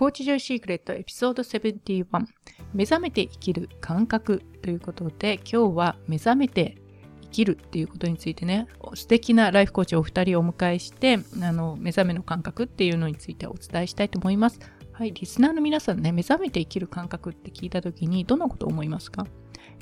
コーチジョイシークレットエピソード71目覚めて生きる感覚ということで今日は目覚めて生きるっていうことについてね素敵なライフコーチをお二人をお迎えしてあの目覚めの感覚っていうのについてお伝えしたいと思いますはいリスナーの皆さんね目覚めて生きる感覚って聞いた時にどんなことを思いますか？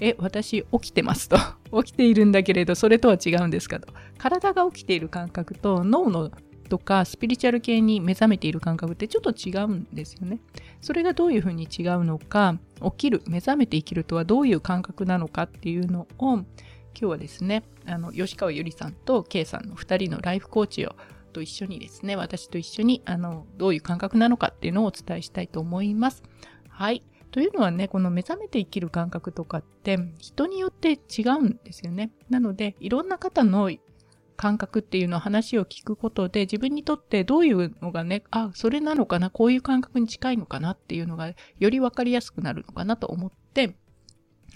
え、私起きてますと。起きているんだけれど、それとは違うんですかと。体が起きている感覚と脳のとかスピリチュアル系に目覚めている感覚ってちょっと違うんですよね。それがどういうふうに違うのか、起きる、目覚めて生きるとはどういう感覚なのかっていうのを、今日はですね、あの吉川ゆりさんと K さんの2人のライフコーチをと一緒にですね、私と一緒にあのどういう感覚なのかっていうのをお伝えしたいと思います。はい。というのはね、この目覚めて生きる感覚とかって人によって違うんですよね。なので、いろんな方の感覚っていうのを話を聞くことで自分にとってどういうのがね、あ、それなのかな、こういう感覚に近いのかなっていうのがよりわかりやすくなるのかなと思って、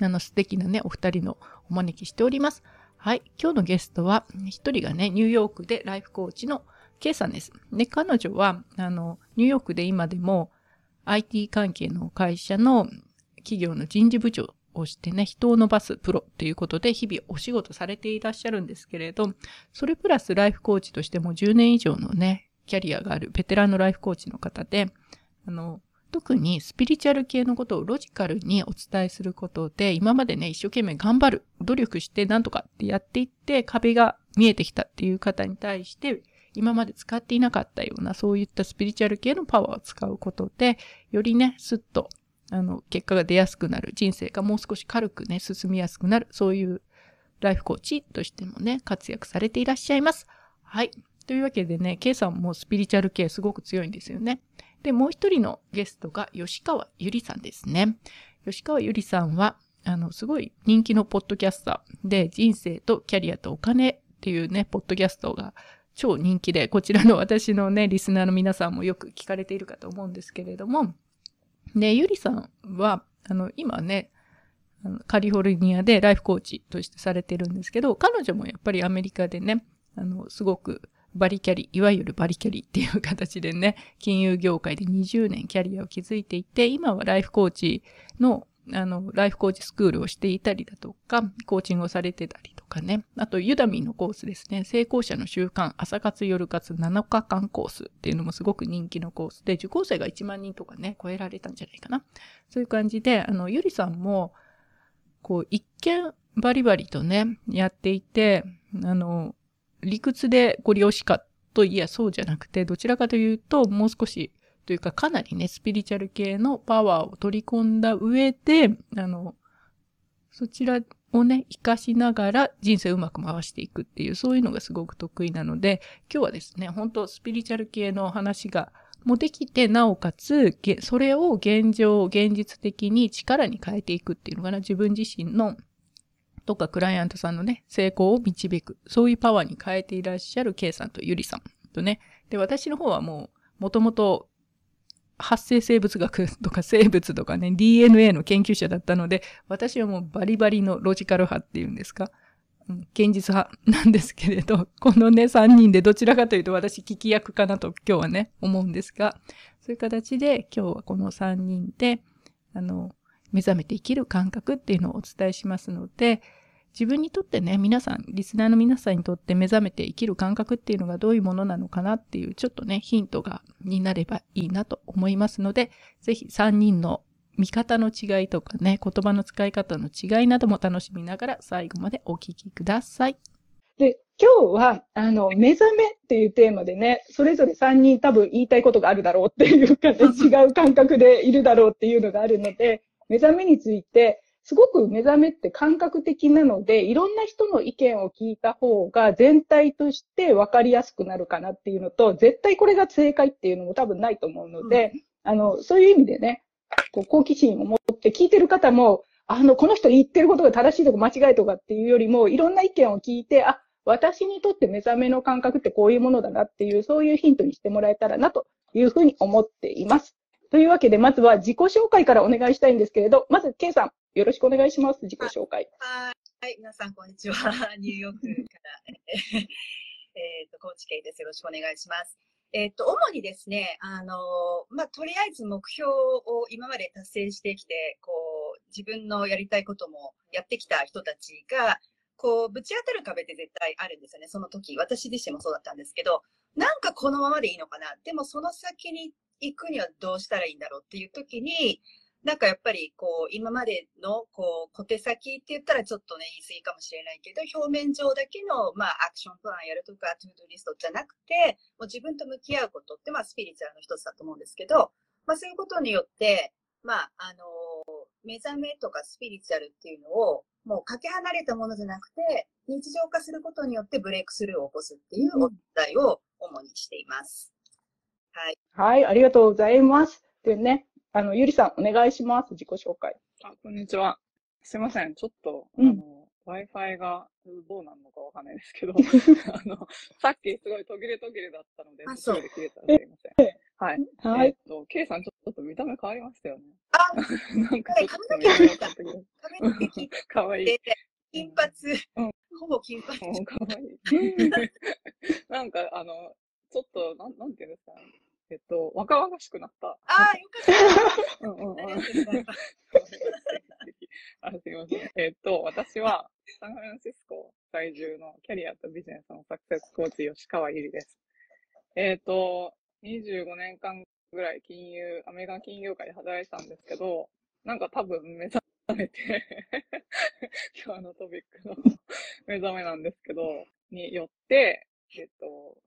あの素敵なね、お二人のお招きしております。はい。今日のゲストは、一人がね、ニューヨークでライフコーチの K さんです。で、彼女は、あの、ニューヨークで今でも IT 関係の会社の企業の人事部長をしてね、人を伸ばすプロということで日々お仕事されていらっしゃるんですけれど、それプラスライフコーチとしても10年以上のね、キャリアがあるベテランのライフコーチの方で、あの、特にスピリチュアル系のことをロジカルにお伝えすることで、今までね、一生懸命頑張る、努力してなんとかってやっていって壁が見えてきたっていう方に対して、今まで使っていなかったような、そういったスピリチュアル系のパワーを使うことで、よりね、スッとあの、結果が出やすくなる、人生がもう少し軽くね、進みやすくなる、そういうライフコーチとしてもね、活躍されていらっしゃいます。はい。というわけでね、K さんもスピリチュアル系すごく強いんですよね。で、もう一人のゲストが吉川ゆりさんですね。吉川ゆりさんは、あの、すごい人気のポッドキャスターで、人生とキャリアとお金っていうね、ポッドキャストが超人気で、こちらの私のね、リスナーの皆さんもよく聞かれているかと思うんですけれども、で、ゆりさんは、あの、今ね、カリフォルニアでライフコーチとしてされてるんですけど、彼女もやっぱりアメリカでね、あの、すごくバリキャリ、いわゆるバリキャリっていう形でね、金融業界で20年キャリアを築いていて、今はライフコーチのあの、ライフコーチスクールをしていたりだとか、コーチングをされてたりとかね。あと、ユダミーのコースですね。成功者の習慣、朝活夜活7日間コースっていうのもすごく人気のコースで、受講生が1万人とかね、超えられたんじゃないかな。そういう感じで、あの、ゆりさんも、こう、一見バリバリとね、やっていて、あの、理屈でご利用しかといやそうじゃなくて、どちらかというと、もう少しというかかなりね、スピリチュアル系のパワーを取り込んだ上で、あの、そちらをね、活かしながら人生をうまく回していくっていう、そういうのがすごく得意なので、今日はですね、本当スピリチュアル系の話がもできて、なおかつ、それを現状、現実的に力に変えていくっていうのかな、自分自身のとかクライアントさんのね、成功を導く、そういうパワーに変えていらっしゃる K さんとゆりさんとね、で、私の方はもう、もともと発生生物学とか生物とかね、DNA の研究者だったので、私はもうバリバリのロジカル派っていうんですか、うん、現実派なんですけれど、このね、3人でどちらかというと私聞き役かなと今日はね、思うんですが、そういう形で今日はこの3人で、あの、目覚めて生きる感覚っていうのをお伝えしますので、自分にとってね、皆さん、リスナーの皆さんにとって目覚めて生きる感覚っていうのがどういうものなのかなっていう、ちょっとね、ヒントが、になればいいなと思いますので、ぜひ3人の見方の違いとかね、言葉の使い方の違いなども楽しみながら最後までお聞きください。で、今日は、あの、目覚めっていうテーマでね、それぞれ3人多分言いたいことがあるだろうっていうかね、違う感覚でいるだろうっていうのがあるので、目覚めについて、すごく目覚めって感覚的なので、いろんな人の意見を聞いた方が全体として分かりやすくなるかなっていうのと、絶対これが正解っていうのも多分ないと思うので、うん、あの、そういう意味でね、こう好奇心を持って聞いてる方も、あの、この人言ってることが正しいとか間違いとかっていうよりも、いろんな意見を聞いて、あ、私にとって目覚めの感覚ってこういうものだなっていう、そういうヒントにしてもらえたらなというふうに思っています。というわけで、まずは自己紹介からお願いしたいんですけれど、まず、K さん、よろしくお願いします。自己紹介。はい、はい皆さん、こんにちは。ニューヨークから、えっ と、コーチケイです。よろしくお願いします。えっ、と、主にですね、あの、まあ、とりあえず目標を今まで達成してきて、こう、自分のやりたいこともやってきた人たちが、こう、ぶち当たる壁って絶対あるんですよね、その時。私自身もそうだったんですけど、なんかこのままでいいのかな。でもその先に行くにはどうしたらいいんだろうっていう時に、なんかやっぱりこう、今までのこう、小手先って言ったらちょっとね、言い過ぎかもしれないけど、表面上だけの、まあ、アクションプランやるとか、 To Doリストじゃなくて、もう自分と向き合うことって、まあ、スピリチュアルの一つだと思うんですけど、まあ、そういうことによって、まあ、あの目覚めとかスピリチュアルっていうのを、もうかけ離れたものじゃなくて、日常化することによってブレイクスルーを起こすっていうお題題を主にしています。はい。はい、ありがとうございます。でね、あの、ゆりさん、お願いします。自己紹介。あ、こんにちは。すいません。ちょっと、うん、あの、Wi-Fi がどうなるのかわかんないですけど、あの、さっきすごい途切れ途切れだったので、途切れ切れたらすいません。はい。はい。えっと、K さんちょっと見た目変わりましたよね。あ なんかちょっと見た目変わったけど。かわい い。金髪、うん、ほぼ金髪。かわいい。なんか、あの、ちょっと、なん、なんていうんですか、えっと、若々しくなった。ああ、よかった。うんうんうん。あす みません。えっと、私は、サンフランシスコ在住のキャリアとビジネスのサクセスコーチ、吉川ゆりです。えっと、25年間ぐらい金融、アメリカン金融界で働いてたんですけど、なんか多分目覚めて 今日のトピックの目覚めなんですけど、によって、えっと、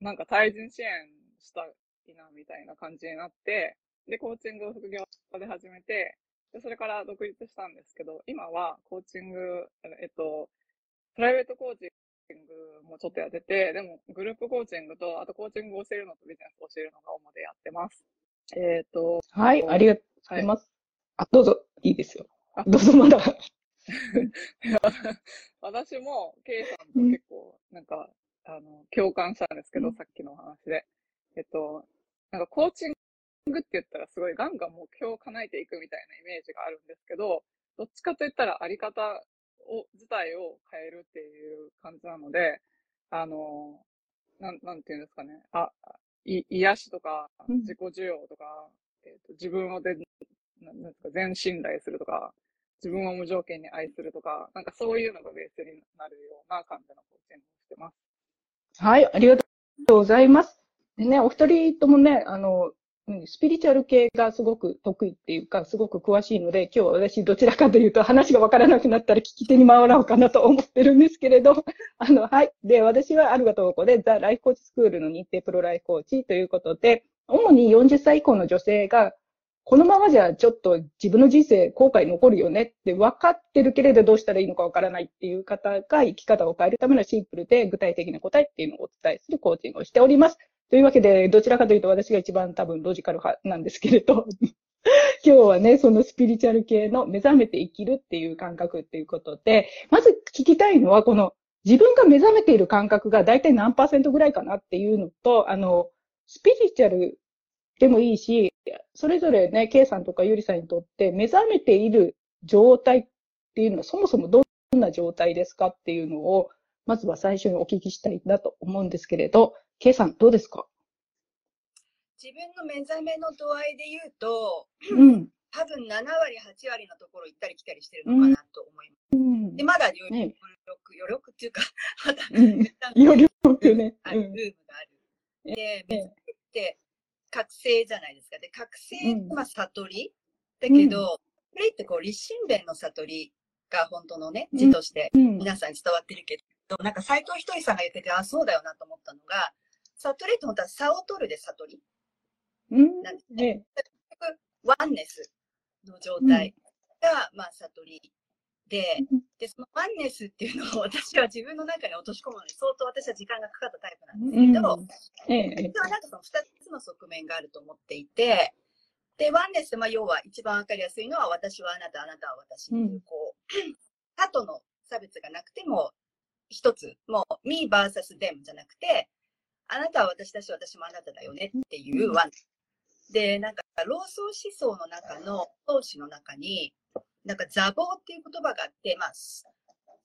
なんか対人支援したいな、みたいな感じになって、で、コーチングを副業で始めて、で、それから独立したんですけど、今はコーチング、えっと、プライベートコーチングもちょっとやってて、でもグループコーチングと、あとコーチングを教えるのとビジネスを教えるのが主でやってます。えっ、ー、と。はい、ありがとうございます。はい、あ、どうぞ、いいですよ。どうぞまだ。私も、ケイさんと結構、なんか、あの、共感したんですけど、うん、さっきの話で。えっと、なんかコーチングって言ったらすごいガンガン目標を叶えていくみたいなイメージがあるんですけど、どっちかといったらあり方を、自体を変えるっていう感じなので、あの、なん、なんていうんですかね。あ、い、癒しとか、自己需要とか、うん、えっ、ー、と、自分をで、なんですか、全信頼するとか、自分を無条件に愛するとか、なんかそういうのがベースになるような感じのコーチングをしてます。はい、ありがとうございます。でね、お二人ともね、あの、スピリチュアル系がすごく得意っていうか、すごく詳しいので、今日は私どちらかというと話がわからなくなったら聞き手に回ろうかなと思ってるんですけれど、あの、はい。で、私はアルガトーコでザ・ライフコーチスクールの日程プロライフコーチということで、主に40歳以降の女性が、このままじゃちょっと自分の人生後悔残るよねって分かってるけれどどうしたらいいのか分からないっていう方が生き方を変えるためのシンプルで具体的な答えっていうのをお伝えするコーチングをしております。というわけで、どちらかというと私が一番多分ロジカル派なんですけれど、今日はね、そのスピリチュアル系の目覚めて生きるっていう感覚っていうことで、まず聞きたいのは、この自分が目覚めている感覚が大体何パーセントぐらいかなっていうのと、あの、スピリチュアルでもいいし、それぞれね、K さんとかゆりさんにとって目覚めている状態っていうのはそもそもどんな状態ですかっていうのを、まずは最初にお聞きしたいなと思うんですけれど、K さん、どうですか？自分の目覚めの度合いで言うと、うん、多分7割、8割のところ行ったり来たりしてるのかなと思います。うん、で、まだ余力、ね、余力っていうか、まだ、うん、余力ね。ある、ルームがある。で、目覚めって覚醒じゃないですか。で、覚醒は悟り、だけど、これってこう、立身弁の悟りが本当のね、字として皆さんに伝わってるけど、なんか斎藤ひとりさんが言ってて、あ、そうだよなと思ったのが、悟りって本当は差を取るで悟り。なんですね。結局、ワンネスの状態が、まあ、悟りで、で、そのワンネスっていうのを私は自分の中に落とし込むのに相当私は時間がかかったタイプなんですけど、うん。ええ、実はなんかその2つの側面があると思っていて、で、ワンネス、まあ、要は一番わかりやすいのは、私はあなた、あなたは私っていう、こう、他との差別がなくても、一つ、もう、me vs them じゃなくて、あなたは私だし、私もあなただよねっていうワン。で、なんか、老僧思想の中の、宗師の中に、なんか、座棒っていう言葉があって、まあ、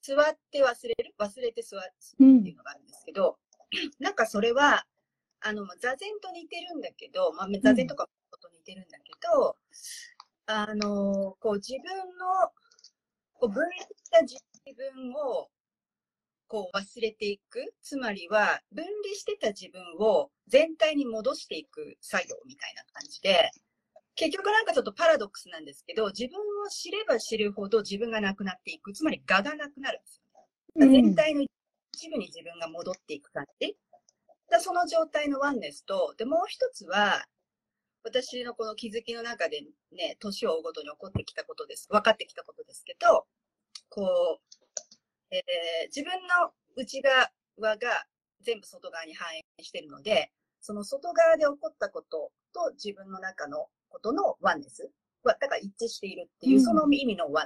座って忘れる忘れて座るっていうのがあるんですけど、なんかそれは、あの、座禅と似てるんだけど、まあ、座禅とかと似てるんだけど、うん、あの、こう自分の、こう分離した自分を、こう忘れていく。つまりは、分離してた自分を全体に戻していく作業みたいな感じで、結局なんかちょっとパラドックスなんですけど、自分を知れば知るほど自分がなくなっていく。つまり我がなくなるんですよね。全体の一部に自分が戻っていく感じ。だその状態のワンネスと、で、もう一つは、私のこの気づきの中でね、年を追うごとに起こってきたことです。分かってきたことですけど、こう、えー、自分の内側が全部外側に反映しているので、その外側で起こったことと自分の中のことのワンネスは、だから一致しているっていう、その意味のワン。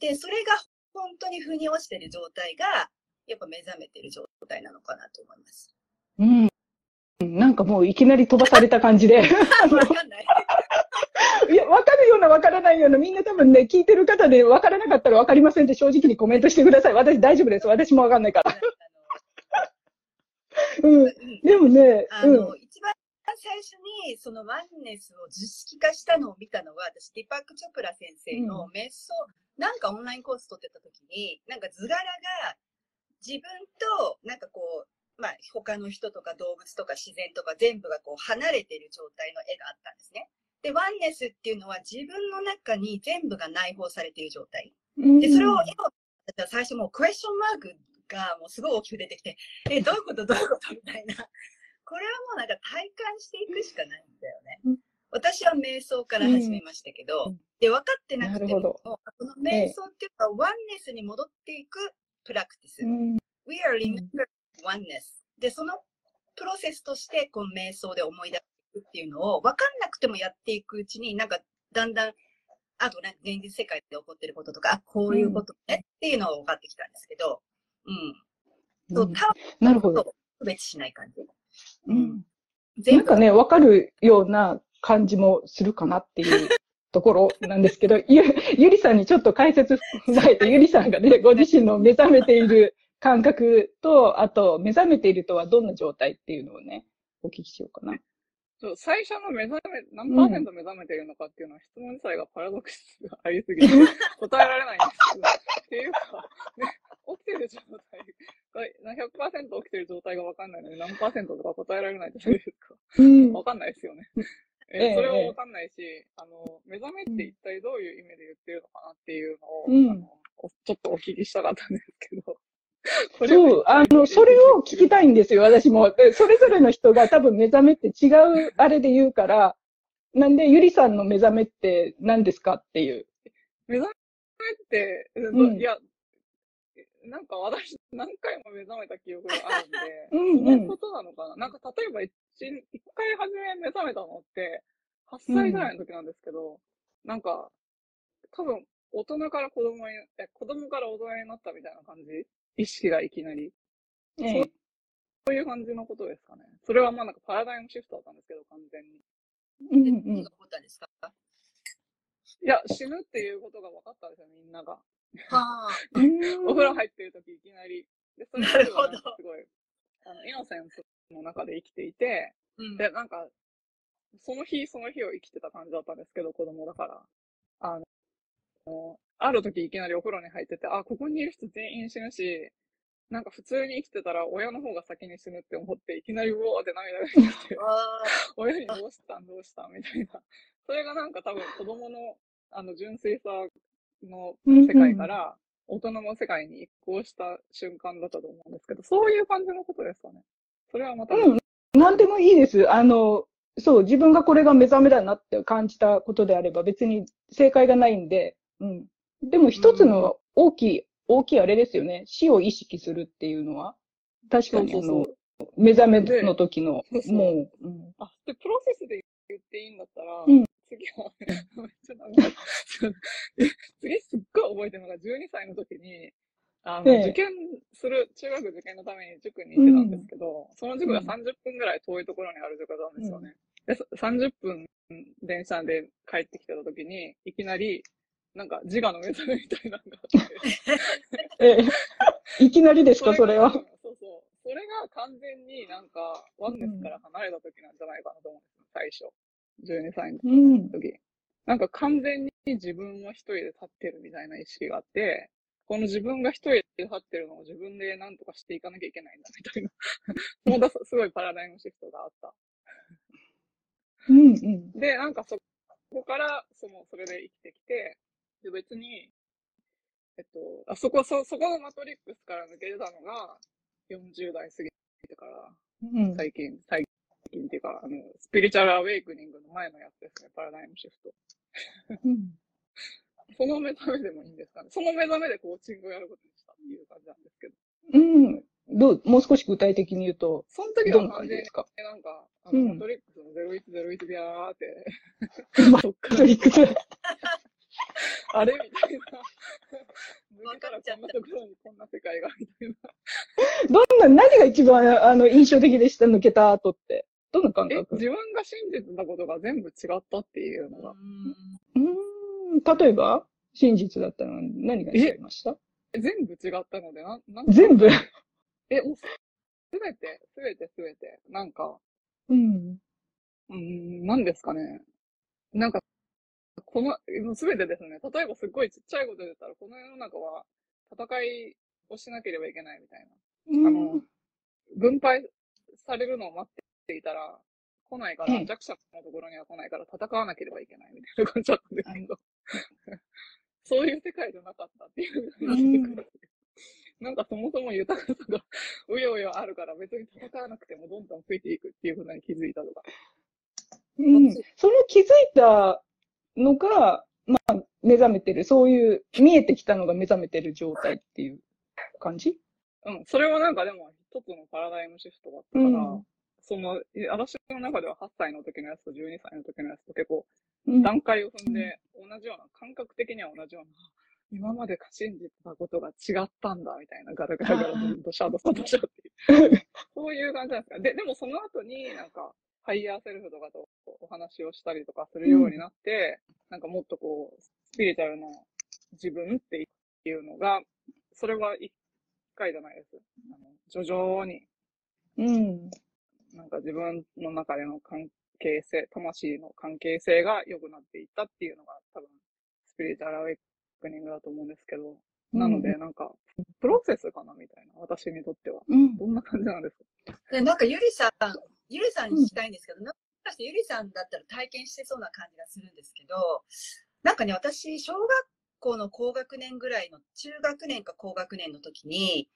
で、それが本当に腑に落ちている状態が、やっぱ目覚めている状態なのかなと思います。うん。なんかもういきなり飛ばされた感じで。わかんない。いや、わかるようなわからないような、みんな多分ね、聞いてる方でわからなかったらわかりませんって正直にコメントしてください。私大丈夫です。私もわかんないから。うん。でもね、あの、うん、一番最初にそのワンネスを図式化したのを見たのは、私、ディパック・チョプラ先生の瞑想、うん、なんかオンラインコース取ってた時に、なんか図柄が自分と、なんかこう、まあ、他の人とか動物とか自然とか全部がこう離れてる状態の絵があったんですね。で、ワンネスっていうのは自分の中に全部が内包されている状態。で、それを絵を最初もうクエスチョンマークがもうすごい大きく出てきて、え、どういうこと？どういうこと？みたいな。これはもうなんか体感していくしかないんだよね。私は瞑想から始めましたけど、うん、で、分かってなくても、この瞑想っていうのはワンネスに戻っていくプラクティス。うん、We are remember oneness。で、そのプロセスとして、この瞑想で思い出くっていうのを、分かんなくてもやっていくうちに、なんか、だんだん、あとね、現実世界で起こってることとか、あ、こういうことね、っていうのが分かってきたんですけど、うん。そう、多分、なるほど。区別しない感じ。うん。なんかね、分かるような感じもするかなっていうところなんですけど、ゆ、ゆりさんにちょっと解説踏まえて、ゆりさんがね、ご自身の目覚めている感覚と、あと、目覚めているとはどんな状態っていうのをね、お聞きしようかな。そう、最初の目覚め、何パーセント目覚めているのかっていうのは、質問自体がパラドックスがありすぎて、答えられないんですけど、っていうか、ね、起きてる状態が、100%起きてる状態がわかんないのに何パーセントとか答えられないじゃないですか。わ、かんないですよね。えそれはわかんないし、あの、目覚めって一体どういう意味で言ってるのかなっていうのを、うん、あのちょっとお聞きしたかったんですけど。そう、あの、それを聞きたいんですよ、私も。それぞれの人が多分目覚めって違うあれで言うから、なんで、ゆりさんの目覚めって何ですかっていう。目覚めって、うん、いや、なんか私何回も目覚めた記憶があるんで、うんうん、そういうことなのかな？なんか例えば一一回初め目覚めたのって、8歳ぐらいの時なんですけど、うん、なんか、多分、大人から子供に、え、子供から大人になったみたいな感じ意識がいきなり。ええ、そういう感じのことですかね。それはまあなんかパラダイムシフトだったんですけど、完全に。うんうん。ったですか？いや、死ぬっていうことが分かったんですよ、みんなが。はあ。お風呂入ってる時いきなり。で、それすごい、あの、イノセンスの中で生きていて、うん、で、なんか、その日その日を生きてた感じだったんですけど、子供だから。あの、ある時いきなりお風呂に入ってて、あ、ここにいる人全員死ぬし、なんか普通に生きてたら親の方が先に死ぬって思って、いきなりうおーって涙が出て、親にどうしたん？どうしたん？みたいな。それがなんか多分子供のあの純粋さの世界から大人の世界に移行した瞬間だったと思うんですけど、そういう感じのことですかね。それはまた。うん。なんでもいいです。あの、そう、自分がこれが目覚めだなって感じたことであれば別に正解がないんで、うん。でも一つの大きい、大きいあれですよね。死を意識するっていうのは。確かにあの、目覚めの時の、もう、うん。あ、で、プロセスで言っていいんだったら、うん、次は、ちょっと次すっごい覚えてるのが12歳の時に、あの、受験する、中学受験のために塾に行ってたんですけど、うん、その塾が30分ぐらい遠いところにある塾なんですよね。うん、で、30分電車で帰ってきてた時に、いきなり、なんか自我の目覚めみたいなのがあって。え え、いきなりですか、それは？そうそう。それれが完全になんか、ワンネスから離れた時なんじゃないかなと思うんですよ、最初。12歳の時。うん、なんか完全に自分は一人で立ってるみたいな意識があって、この自分が一人で立ってるのを自分で何とかしていかなきゃいけないんだみたいな。まだすごいパラダイムシフトがあった。うんうん、で、なんかそこから、その、それで生きてきて、で、別に、えっと、あそこ、そ、そこのマトリックスから抜け出たのが、40代過ぎてから、うん、最近、最近っていうか、あの、スピリチュアルアウェイクニングの前のやつですね、パラダイムシフト。うん、その目覚めでもいいんですかね。その目覚めでコーチングをやることにしたっていう感じなんですけど。うん。どう、もう少し具体的に言うと。その時は完全に、なんか、あの、うん、マトリックスの0101ビャーって。マトリックス。あれみたいな。抜けたらこんなところにこんな世界が、みたいな。どんな、何が一番、あの、印象的でした？抜けた後って。どんな感覚？自分が信じてたことが全部違ったっていうのが。うん。例えば？真実だったのは何が違いました？全部違ったので、な、なん全部？え、もう、すべて、すべてすべて、なんか、うん。うん、なんですかね。なんか、この、すべてですね。例えばすっごいちっちゃいことで言ったら、この世の中は戦いをしなければいけないみたいな。あの、分配されるのを待っていたら、来ないから、弱者のところには来ないから戦わなければいけないみたいな感じだったんですけど、そういう世界じゃなかったっていうなんかそもそも豊かさがうようよあるから別に戦わなくてもどんどん増えていくっていうことに気づいたとか。うん。その気づいたのが、まあ、目覚めてる、そういう、見えてきたのが目覚めてる状態っていう感じ？うん、それはなんかでも一つのパラダイムシフトだったから、うん、その、私の中では8歳の時のやつと12歳の時のやつと結構、段階を踏んで、同じような、感覚的には同じような、今まで信じてたことが違ったんだ、みたいな、ガラガラガラ、ドシャドシャドシャっていう。そういう感じなんですか？で、でもその後になんか、ハイヤーセルフとかとお話をしたりとかするようになって、うん、なんかもっとこう、スピリチュアルな自分っていうのが、それは一回じゃないです。あの徐々に。うん。なんか自分の中での関係性、魂の関係性が良くなっていったっていうのが多分、スピリチュアルアウェイクニングだと思うんですけど、なので、なんか、プロセスかなみたいな、私にとっては。うん、どんな感じなんですか？でなんか、ゆりさん、ゆりさんに聞きたいんですけど、もしかしてゆりさんだったら体験してそうな感じがするんですけど、なんかね、私、小学校の高学年ぐらいの、中学年か高学年の時に、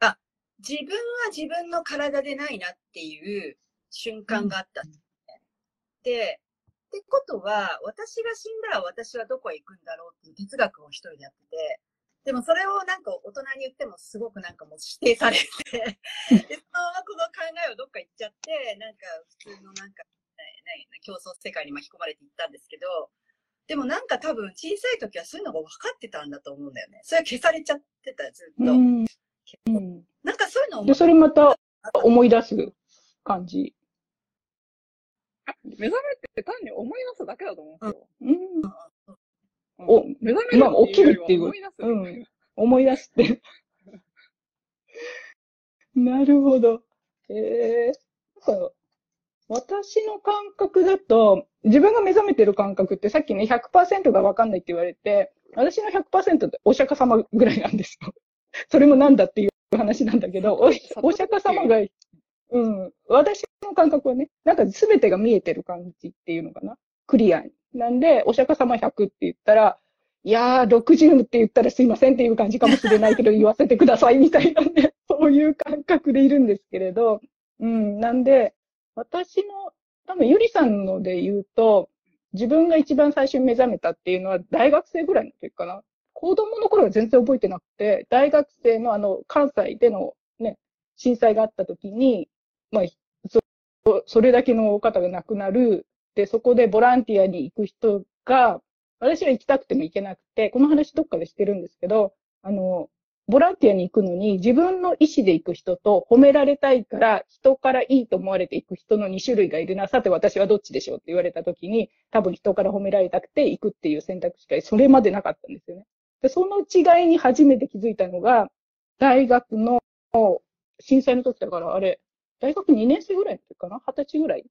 あ、自分は自分の体でないなっていう瞬間があったんですね。で、ってことは、私が死んだら私はどこへ行くんだろうっていう哲学を一人でやってて、でもそれをなんか大人に言ってもすごくなんかもう指定されて で、そのこの考えをどっか行っちゃって、なんか普通のなんか、ね、競争世界に巻き込まれていったんですけど、でもなんか多分小さい時はそういうのが分かってたんだと思うんだよね。それは消されちゃってた、ずっと。うん、なんかそういうので、それまた思い出す感じ。目覚めて単に思い出すだけだと思うんですよ。うんお、目覚めるまあ、起きるっていう。思い出す、うん。思い出すって。なるほど。ええー、なんか、私の感覚だと、自分が目覚めてる感覚ってさっきね、100%がわかんないって言われて、私の100%ってお釈迦様ぐらいなんですよ。それもなんだっていう話なんだけど、おお釈迦様が、うん、私の感覚はね、なんか全てが見えてる感じっていうのかな。クリアに。なんで、お釈迦様100って言ったら、いやー、60って言ったらすいませんっていう感じかもしれないけど、言わせてくださいみたいなね、そういう感覚でいるんですけれど、うん、なんで、私の、多分ゆりさんので言うと、自分が一番最初に目覚めたっていうのは大学生ぐらいの時かな。子供の頃は全然覚えてなくて、大学生のあの、関西でのね、震災があった時に、まあ、そそれだけの方が亡くなる、そこでボランティアに行く人が、私は行きたくても行けなくて、この話どっかでしてるんですけど、あの、ボランティアに行くのに自分の意思で行く人と褒められたいから人からいいと思われて行く人の2種類がいるな。さて私はどっちでしょうって言われた時に多分人から褒められたくて行くっていう選択肢がそれまでなかったんですよね。でその違いに初めて気づいたのが大学の震災の時だから、あれ、大学2年生ぐらいの時かな ?20 歳ぐらい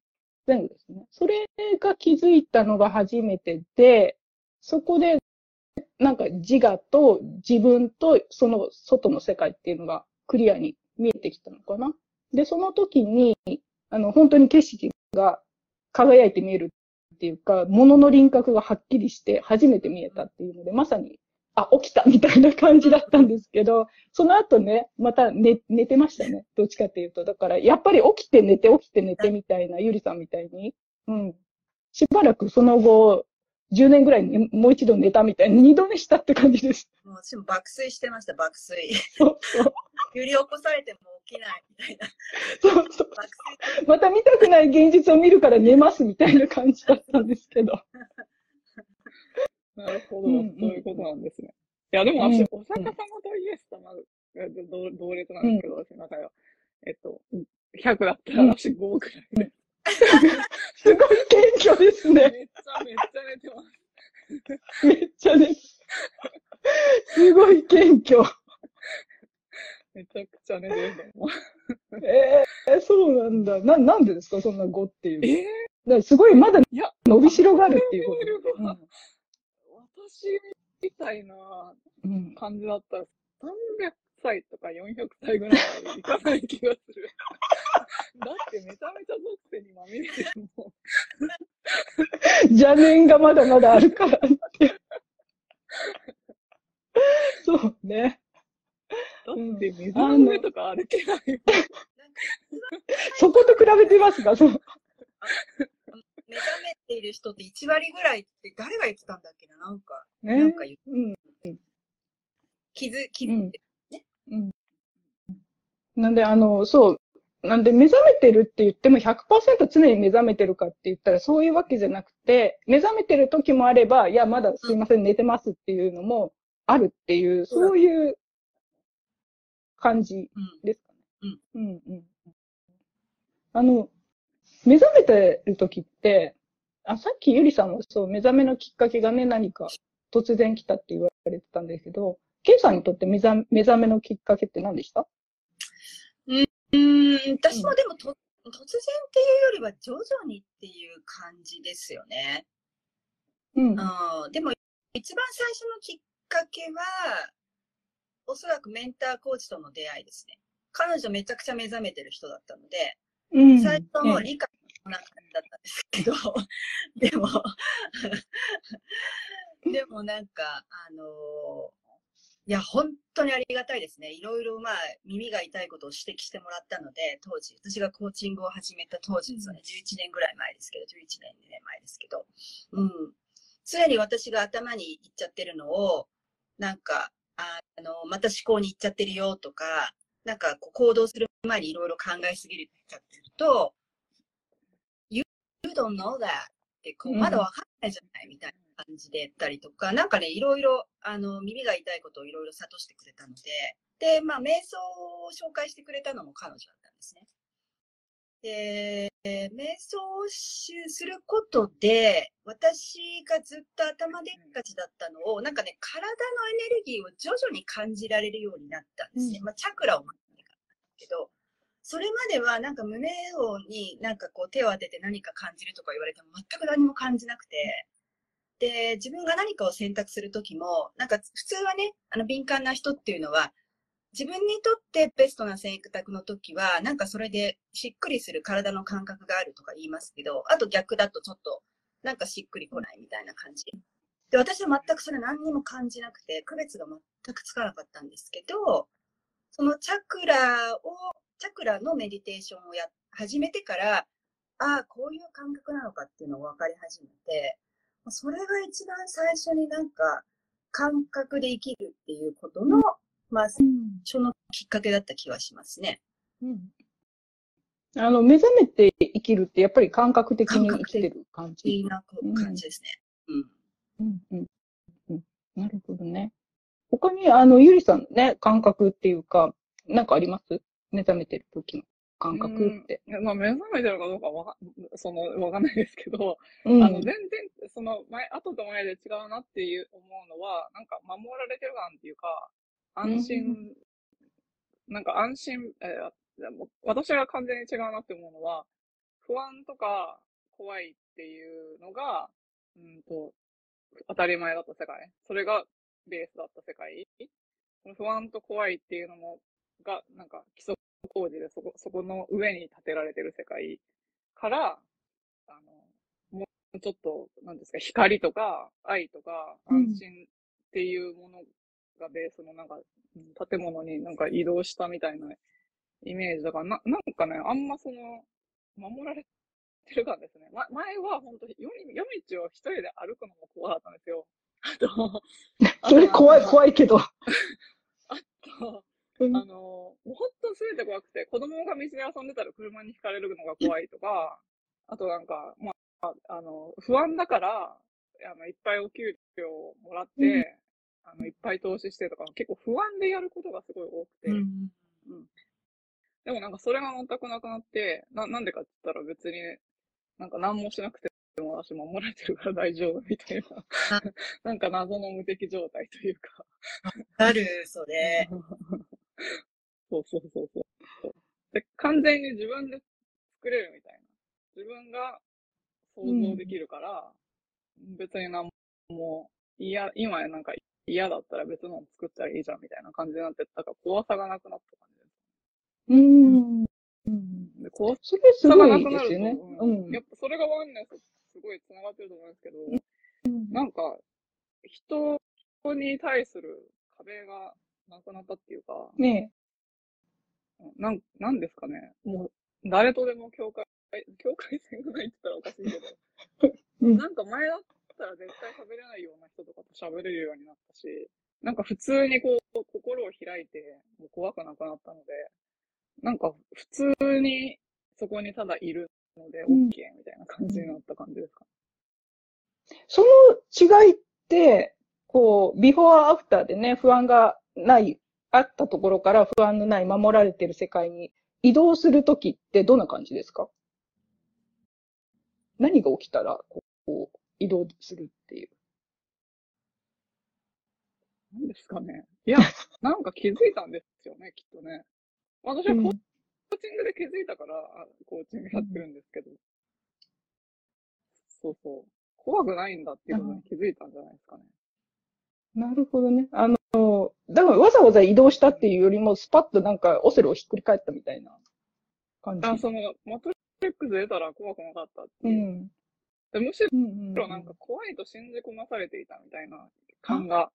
前後ですね。それが気づいたのが初めてで、そこで、なんか自我と自分とその外の世界っていうのがクリアに見えてきたのかな。で、その時に、あの、本当に景色が輝いて見えるっていうか、物の輪郭がはっきりして初めて見えたっていうので、まさに、あ、起きたみたいな感じだったんですけど、その後ね、また寝、寝てましたね。どっちかっていうと。だから、やっぱり起きて寝て、起きて寝てみたいな、ゆりさんみたいに。うん。しばらくその後、10年ぐらいにもう一度寝たみたいな、二度寝したって感じです。もう私も爆睡してました、爆睡。そうそう。揺り起こされても起きないみたいな。そうそう。また見たくない現実を見るから寝ますみたいな感じだったんですけど。なるほど、そういうことなんですね。いや、でも私、お釈迦様とイエス様が同列なんですけど、私の中では。えっと、100だったら私5くらいで。すごい。謙虚ですね。めっちゃ、めっちゃ寝てます。めっちゃ寝てすごい。謙虚。めちゃくちゃ寝てるの。ええー、そうなんだ。な、なんでですかそんな5ってい。う。ええー、すごい、まだ伸びしろがあるってい。うこと。うん私みたいな感じだったら、300歳とか400歳ぐらいまでいかない気がする。だってめちゃめちゃ属性にまみれてるもん。邪念がまだまだあるからって。そうね。だって水の上とか歩けない。そこと比べてますかそう。目覚めている人って1割ぐらいって誰が言ってたんだっけななんか、ね、なんか言って、うん、気づ、気づいてね、うん。なんで、あの、そう、なんで目覚めてるって言っても100%常に目覚めてるかって言ったらそういうわけじゃなくて、目覚めてる時もあれば、いや、まだすいません、寝てますっていうのもあるっていう、そういう感じですかね。うん。うん、うん。あの、目覚めてる時って、あ、さっきゆりさんもそう、目覚めのきっかけがね、何か突然来たって言われてたんですけど、ケイさんにとって目覚目覚めのきっかけって何でした？うん、私もでもと、突然っていうよりは徐々にっていう感じですよね。うん。うん、でも、一番最初のきっかけは、おそらくメンターコーチとの出会いですね。彼女めちゃくちゃ目覚めてる人だったので、うん、最初も理解もな感じだったんですけど、でもでもなんか、あのー、いや、本当にありがたいですね。いろいろ、まあ、耳が痛いことを指摘してもらったので、当時、私がコーチングを始めた当時ですね、11年ぐらい前ですけど、11年、2年前ですけど、うん。常に私が頭にいっちゃってるのを、なんか、あの、また思考に行っちゃってるよとか、なんかこう行動する前にいろいろ考えすぎるちゃってると、You, you don't know that ってこう、まだわかんないじゃないみたいな感じで言ったりとか、なんかね、いろいろ、あの、耳が痛いことをいろいろ諭してくれたので、で、まあ、瞑想を紹介してくれたのも彼女だったんですね。で、瞑想をすることで、私がずっと頭でっかちだったのを、なんかね、体のエネルギーを徐々に感じられるようになったんですね。うん、まあ、チャクラを学んでかけど、それまではなんか胸をになんかこう手を当てて何か感じるとか言われても全く何も感じなくて、で、自分が何かを選択するときも、なんか普通はね、あの敏感な人っていうのは、自分にとってベストな選択の時は、なんかそれでしっくりする体の感覚があるとか言いますけど、あと逆だとちょっとなんかしっくりこないみたいな感じ。で、私は全くそれ何にも感じなくて、区別が全くつかなかったんですけど、そのチャクラを、チャクラのメディテーションをや、始めてから、ああ、こういう感覚なのかっていうのを分かり始めて、それが一番最初になんか感覚で生きるっていうことのまあ、そのきっかけだった気はしますね。うん。あの、目覚めて生きるって、やっぱり感覚的に生きてる感じ？いいな感じですね。うん。うん、うん、うん。なるほどね。他に、あの、ゆりさんね、感覚っていうか、なんかあります？目覚めてる時の感覚って。まあ、目覚めてるかどうかわか、その、わかんないですけど、うん、あの、全然、その、前、後と前で違うなっていう思うのは、なんか守られてる感っていうか、安心なんか安心、えー、私が完全に違うなって思うのは、不安とか怖いっていうのが、うんと、当たり前だった世界。それがベースだった世界。不安と怖いっていうのも、が、なんか基礎工事でそこ、そこの上に建てられてる世界から、あの、もうちょっと、なんですか、光とか愛とか安心っていうものがベースのなんか、建物になんか移動したみたいなイメージだから、な、なんかね、あんまその、守られてる感ですね。ま、前は本当に夜夜道を一人で歩くのも怖かったんですよ。あと、それ怖い、怖いけど。あと、あの、もう本当すべて怖くて、子供が道で遊んでたら車にひかれるのが怖いとか、あとなんか、まあ、あの、不安だから、あの、いっぱいお給料もらって、うん、あの、いっぱい投資してとか、結構不安でやることがすごい多くて、うん、うん。でもなんかそれが全くなくなって、な、なんでかって言ったら別に、なんか何もしなくても私守られてるから大丈夫みたいな、なんか謎の無敵状態というか。ある、それ。そうそうそうそう。で、完全に自分で作れるみたいな。自分が想像できるから、うん、別に何も、いや、今なんか嫌だったら別の作ったらいいじゃんみたいな感じになってたから怖さがなくなった感じです。うん。うん。で、怖さがなくなると、ね、うん、やっぱそれがワンネスすごい繋がってると思うんですけど、うん、なんか、人に対する壁がなくなったっていうか、ねなん、なんですかね。もう、誰とでも境界、境界線がないって言ったらおかしいけど、うん、なんか前だったら絶対喋れないような人とかと喋れるようになったし、なんか普通にこう、心を開いて、もう怖くなくなったので、なんか普通にそこにただいるので OK みたいな感じになった感じですか、うん、その違いって、こう、ビフォーアフターでね、不安がない、あったところから不安のない守られてる世界に移動するときってどんな感じですか？何が起きたら、こう、移動するっていう。何ですかね。いや、なんか気づいたんですよね、きっとね。私はコーチングで気づいたから、コーチングやってるんですけど。そうそう。怖くないんだっていうことに気づいたんじゃないですかね。なるほどね。あの、だからわざわざ移動したっていうよりも、スパッとなんかオセロをひっくり返ったみたいな感じ。あ、その、マトリックス出たら怖くなかったっていう。うん、でむしろなんか怖いと信じ込まされていたみたいな感が、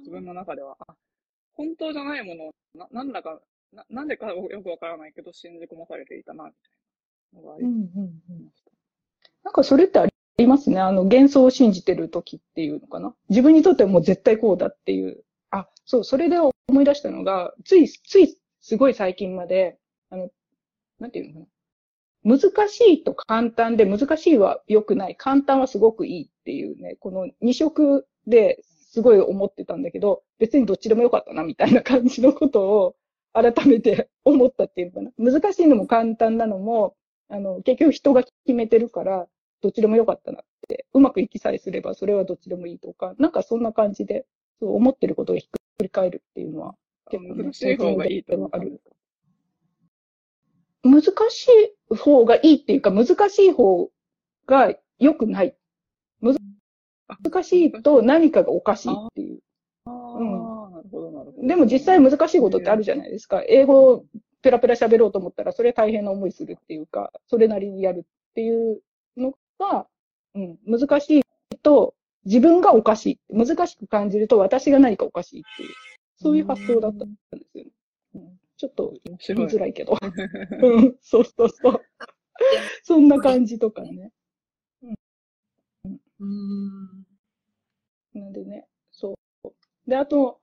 自分の中では、あ、本当じゃないものを、な、なんだか、な、なんでかよくわからないけど信じ込まされていたな、みたいなのがありました。なんかそれってありますね。あの、幻想を信じてる時っていうのかな。自分にとってはもう絶対こうだっていうあ、そう、それで思い出したのが、つい、つい、すごい最近まで、あの、なんていうのかな。難しいと簡単で、難しいは良くない、簡単はすごくいいっていうね、この二色ですごい思ってたんだけど、別にどっちでもよかったな、みたいな感じのことを改めて 思ったっていうのかな。難しいのも簡単なのも、あの、結局人が決めてるから、どっちでもよかったなって、うまくいきさえすればそれはどっちでもいいとか、なんかそんな感じで思ってることをひっくり返るっていうのは、結構難しい方がいいとある。難しい方がいいっていうか、難しい方が良くない。難しいと何かがおかしいっていう。うん、なるほど、なるほど。でも実際難しいことってあるじゃないですか。英語をペラペラ喋ろうと思ったら、それ大変な思いするっていうか、それなりにやるっていうのが、うん、難しいと、自分がおかしい。難しく感じると私が何かおかしいっていう、そういう発想だったんですよね。うん、ちょっと言いづらいけど。うん、そうそうそう。そんな感じとかね。うん。うん。なんでね、そう。で、あと、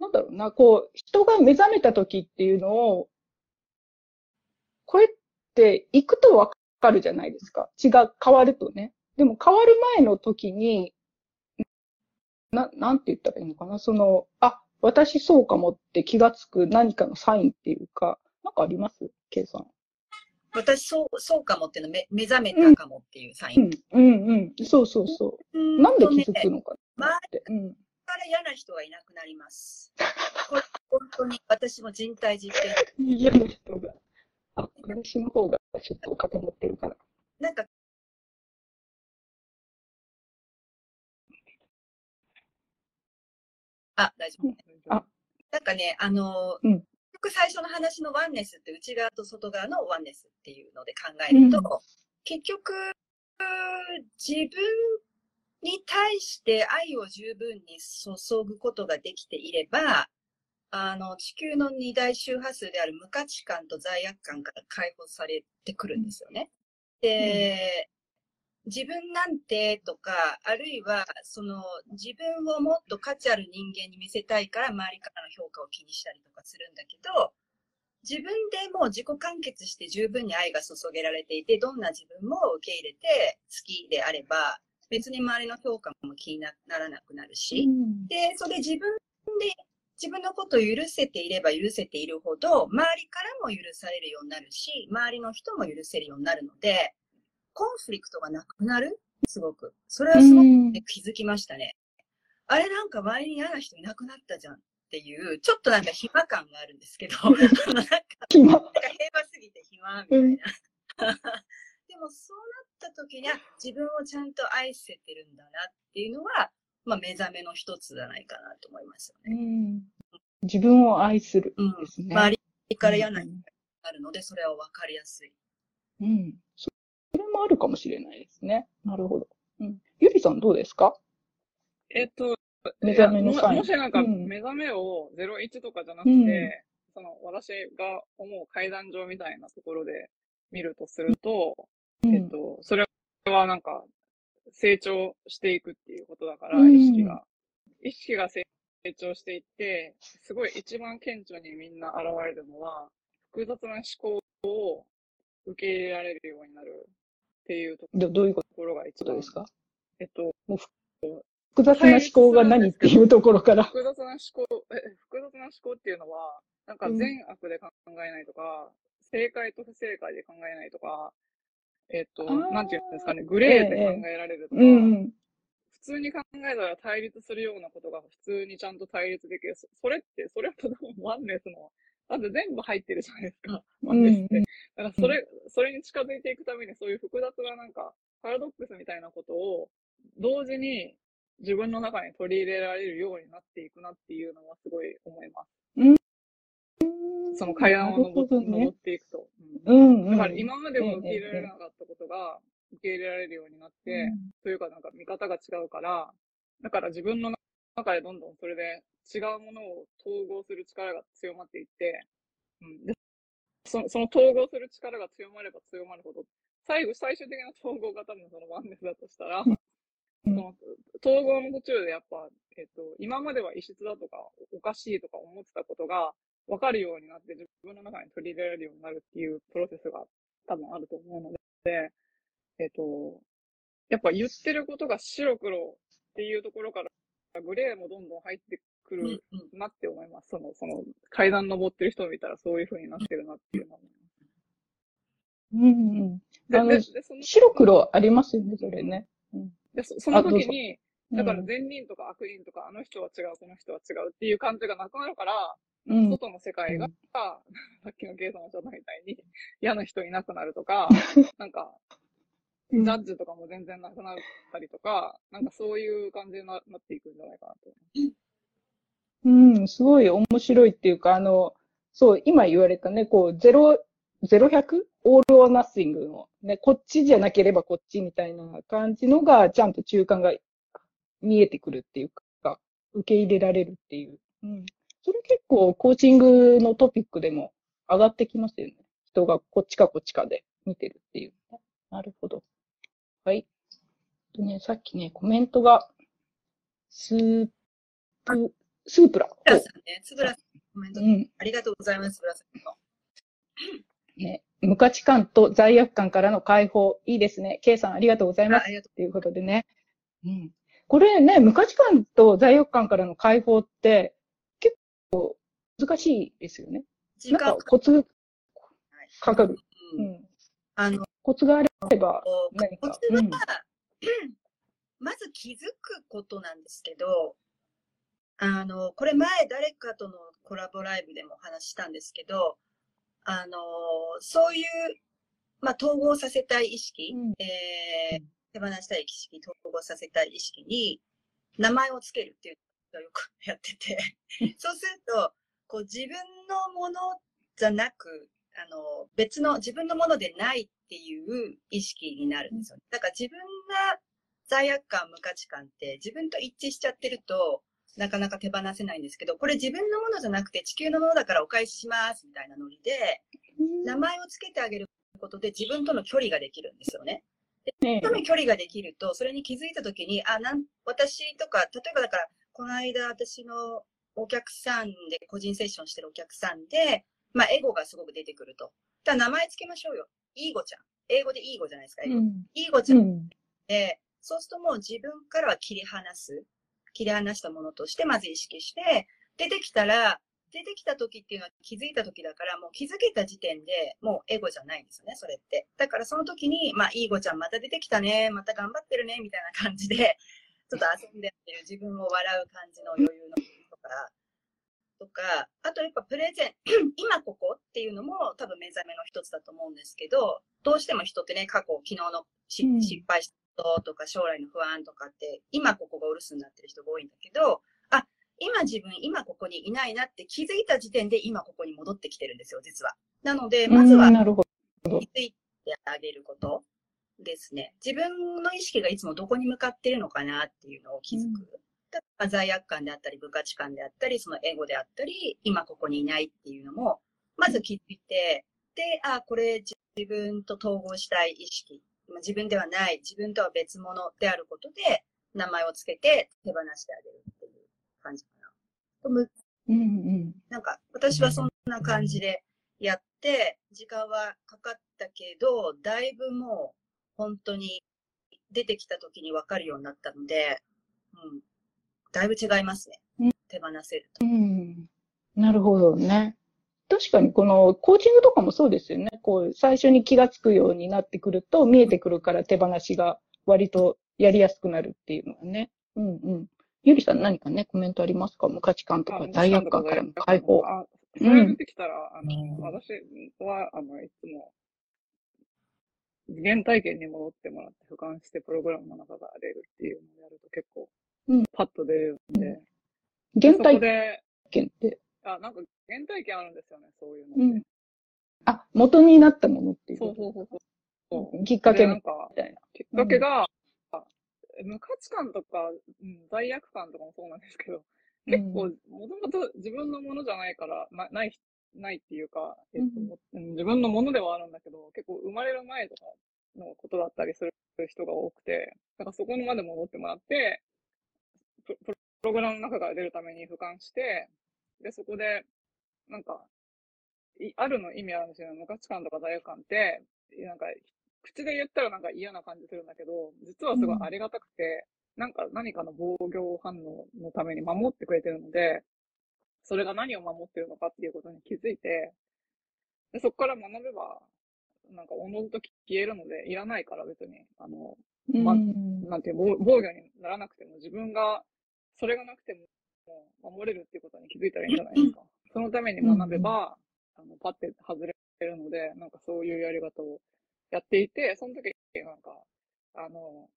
なんだろうな、こう、人が目覚めた時っていうのを、これって行くとわかるじゃないですか。違う、変わるとね。でも変わる前の時に、な、なんて言ったらいいのかな？その、あ、私そうかもって気がつく何かのサインっていうか、なんかあります？ケイさん。私、そう、そうかもっていうの目、目覚めたかもっていうサイン。うん、うん、うん。そうそうそう。なんで気づくのかな？って。うん。から嫌な人はいなくなります。こ れ本当に私も人体実験。嫌な人が。あ、私の方がちょっと固まってるから。なんか、あ、大丈夫。あ。なんかね、あの、うん。結局最初の話のワンネスって内側と外側のワンネスっていうので考えると、うん。結局、自分に対して愛を十分に注ぐことができていれば、あの、地球の二大周波数である無価値観と罪悪感から解放されてくるんですよね。で、自分なんてとか、あるいは、その、自分をもっと価値ある人間に見せたいから周りからの評価を気にしたりとかするんだけど、自分でもう自己完結して十分に愛が注げられていて、どんな自分も受け入れて好きであれば、別に周りの評価も気にならなくなるし、で、それ自分で自分のことを許せていれば許せているほど、周りからも許されるようになるし、周りの人も許せるようになるので、コンフリクトがなくなる？すごく。それはすごくうん気づきましたね。あれなんか周りに嫌な人いなくなったじゃんっていう、ちょっとなんか暇感があるんですけど、なんか平和すぎて暇みたいな。でもそうなった時には自分をちゃんと愛せてるんだなっていうのは、まあ目覚めの一つじゃないかなと思いますよね。うん自分を愛するうん。ですね。周りから嫌な人があるので、それは分かりやすい。うん。そもあるかもしれないですね。なるほど。うん。ゆりさんどうですか？えっと、目覚めのサイン。ももしなんかうん目覚めを01とかじゃなくて、うんその私が思う階段上みたいなところで見るとすると、うんえっと、それはなんか成長していくっていうことだから、うん意識が。意識が成長していって、すごい一番顕著にみんな現れるのは、複雑な思考を受け入れられるようになるっていうとどどういうこころが一番とですかえっと、複雑な思考が何っていうところから。複雑な思考、え、複雑な思考っていうのは、なんか善悪で考えないとか、正解と不正解で考えないとか、えっと、なんていうんですかね、グレーで考えられるとか、うん。普通に考えたら対立するようなことが普通にちゃんと対立できる。そそれって、それは多分ワンネスの、だって全部入ってるじゃないですか、ワンネスって。うんだからそれ、それに近づいていくためにそういう複雑ななんか、パラドックスみたいなことを、同時に自分の中に取り入れられるようになっていくなっていうのはすごい思います。その階段を登,、どね登っていくと。うんうん、うん。だから今までも受け入れられなかったことが受け入れられるようになって、というかなんか見方が違うから、だから自分の中でどんどんそれで違うものを統合する力が強まっていって、うん、でそその統合する力が強まれば強まるほど、最後、最終的な統合が多分そのワンネスだとしたら、その統合の途中でやっぱ、えっと、今までは異質だとか、おかしいとか思ってたことが分かるようになって自分の中に取り入れられるようになるっていうプロセスが多分あると思うので、えっと、やっぱ言ってることが白黒っていうところから、グレーもどんどん入ってくうんるうんなって思います。その、その、階段登ってる人を見たらそういう風になってるなっていうのは思いうんうん。ます。あの白黒ありますよね、それね。でそその時に、だから善人とか悪人とか、あの人は違う、この人は違うっていう感じがなくなるから、うん。外の世界が、うんさっきのケイさんおっしゃったみたいに、嫌な人いなくなるとか、なんか、ジャッジとかも全然なくなったりとか、なんかそういう感じにななっていくんじゃないかなと。うん、すごい面白いっていうか、あの、そう、今言われたね、こう、ゼロ、ゼロ百？オールオーナッシングの、ね、こっちじゃなければこっちみたいな感じのが、ちゃんと中間が見えてくるっていうか、受け入れられるっていう。うん。それ結構、コーチングのトピックでも上がってきますよね。人がこっちかこっちかで見てるっていう。なるほど。はい。とね、さっきね、コメントが、スープ、スープラ。つぶらさんね、つぶらさん、コメントうん。ありがとうございます、つぶらさんの。ね、無価値観と罪悪感からの解放。いいですね。K さんありがとうございます。とということでね。うん。これね、無価値観と罪悪感からの解放って結構難しいですよね。う。時なんか間コツかかる。ううんん。あの、コツがあれば何か。コツは、うん。まず気づくことなんですけど、あの、これ前誰かとのコラボライブでもお話ししたんですけど、あの、そういう、まあ、統合させたい意識、うんえー手放したい意識、統合させたい意識に名前をつけるっていうのをよくやってて、そうすると、こう自分のものじゃなく、あの、別の自分のものでないっていう意識になるんですよ。だから自分が罪悪感、無価値観って自分と一致しちゃってると、なかなか手放せないんですけど、これ自分のものじゃなくて地球のものだからお返ししますみたいなノリで、名前をつけてあげることで自分との距離ができるんですよね。ねとの距離ができると、それに気づいたときに、あ、なん、私とか、例えばだから、この間私のお客さんで、個人セッションしてるお客さんで、まあ、エゴがすごく出てくると。だ名前つけましょうよ。イーゴちゃん。英語でイーゴじゃないですか。英語うんイーゴちゃうんんで、そうするともう自分からは切り離す。切り離したものとしてまず意識して、出てきたら、出てきた時っていうのは気づいた時だから、もう気づけた時点でもうエゴじゃないんですよね、それって。だからその時に、まあ、イーゴちゃんまた出てきたね、また頑張ってるね、みたいな感じで、ちょっと遊んでってる自分を笑う感じの余裕のとか、とか、あとやっぱプレゼン、今ここっていうのも多分目覚めの一つだと思うんですけど、どうしても人ってね、過去、昨日のしうん失敗したこととか将来の不安とかって、今ここがお留守になってる人が多いんだけど、あ、今自分、今ここにいないなって気づいた時点で今ここに戻ってきてるんですよ、実は。なので、まずは。気づいてあげることですね。自分の意識がいつもどこに向かってるのかなっていうのを気づく。だから罪悪感であったり、無価値観であったり、そのエゴであったり、今ここにいないっていうのも、まず気づいて、で、あ、これ自分と統合したい意識。まあ自分ではない、自分とは別物であることで、名前をつけて手放してあげるっていう感じかな。むうんうん。なんか、私はそんな感じでやって、時間はかかったけど、だいぶもう、本当に出てきた時に分かるようになったので、うん。だいぶ違いますね。うん手放せると。うん。なるほどね。確かにこのコーチングとかもそうですよね。こう、最初に気がつくようになってくると、見えてくるから手放しが割とやりやすくなるっていうのはね。うんうん。ゆりさん何かね、コメントありますか？無価値観とかあ罪悪感からの解放。あ、それ出てきたら、あの、私は、あの、いつも、原体験に戻ってもらって、俯瞰してプログラムの中が出るっていうのをやると結構うん、パッと出るんで、原そこ体で、験って？あ、なんか原体験あるんですよね、そういうのって。うん。あ、元になったものっていうそうこそうそうそう。と。きっかけみでなんか、たいな。きっかけが、無価値観とか、うん、罪悪感とかもそうなんですけど、結構、もともと自分のものじゃないから、なない、ないっていうか、えっと、うん自分のものではあるんだけど、結構生まれる前とかのことだったりする人が多くて、だからそこまで戻ってもらって、ププログラムの中から出るために俯瞰して、で、そこで、なんか、いあるの意味あるんですよね。無価値観とか罪悪感って、なんか、口で言ったらなんか嫌な感じするんだけど、実はすごいありがたくて、なんか何かの防御反応のために守ってくれてるので、それが何を守ってるのかっていうことに気づいて、でそこから学べば、なんかおのずと消えるので、いらないから別に、あの、まうんなんていう、防防御にならなくても、自分が、それがなくても、もう守れるっていうことに気づいたらいいんじゃないですか。そのために学べば、あの、パッて外れるので、なんかそういうやり方をやっていて、その時、なんか、あの、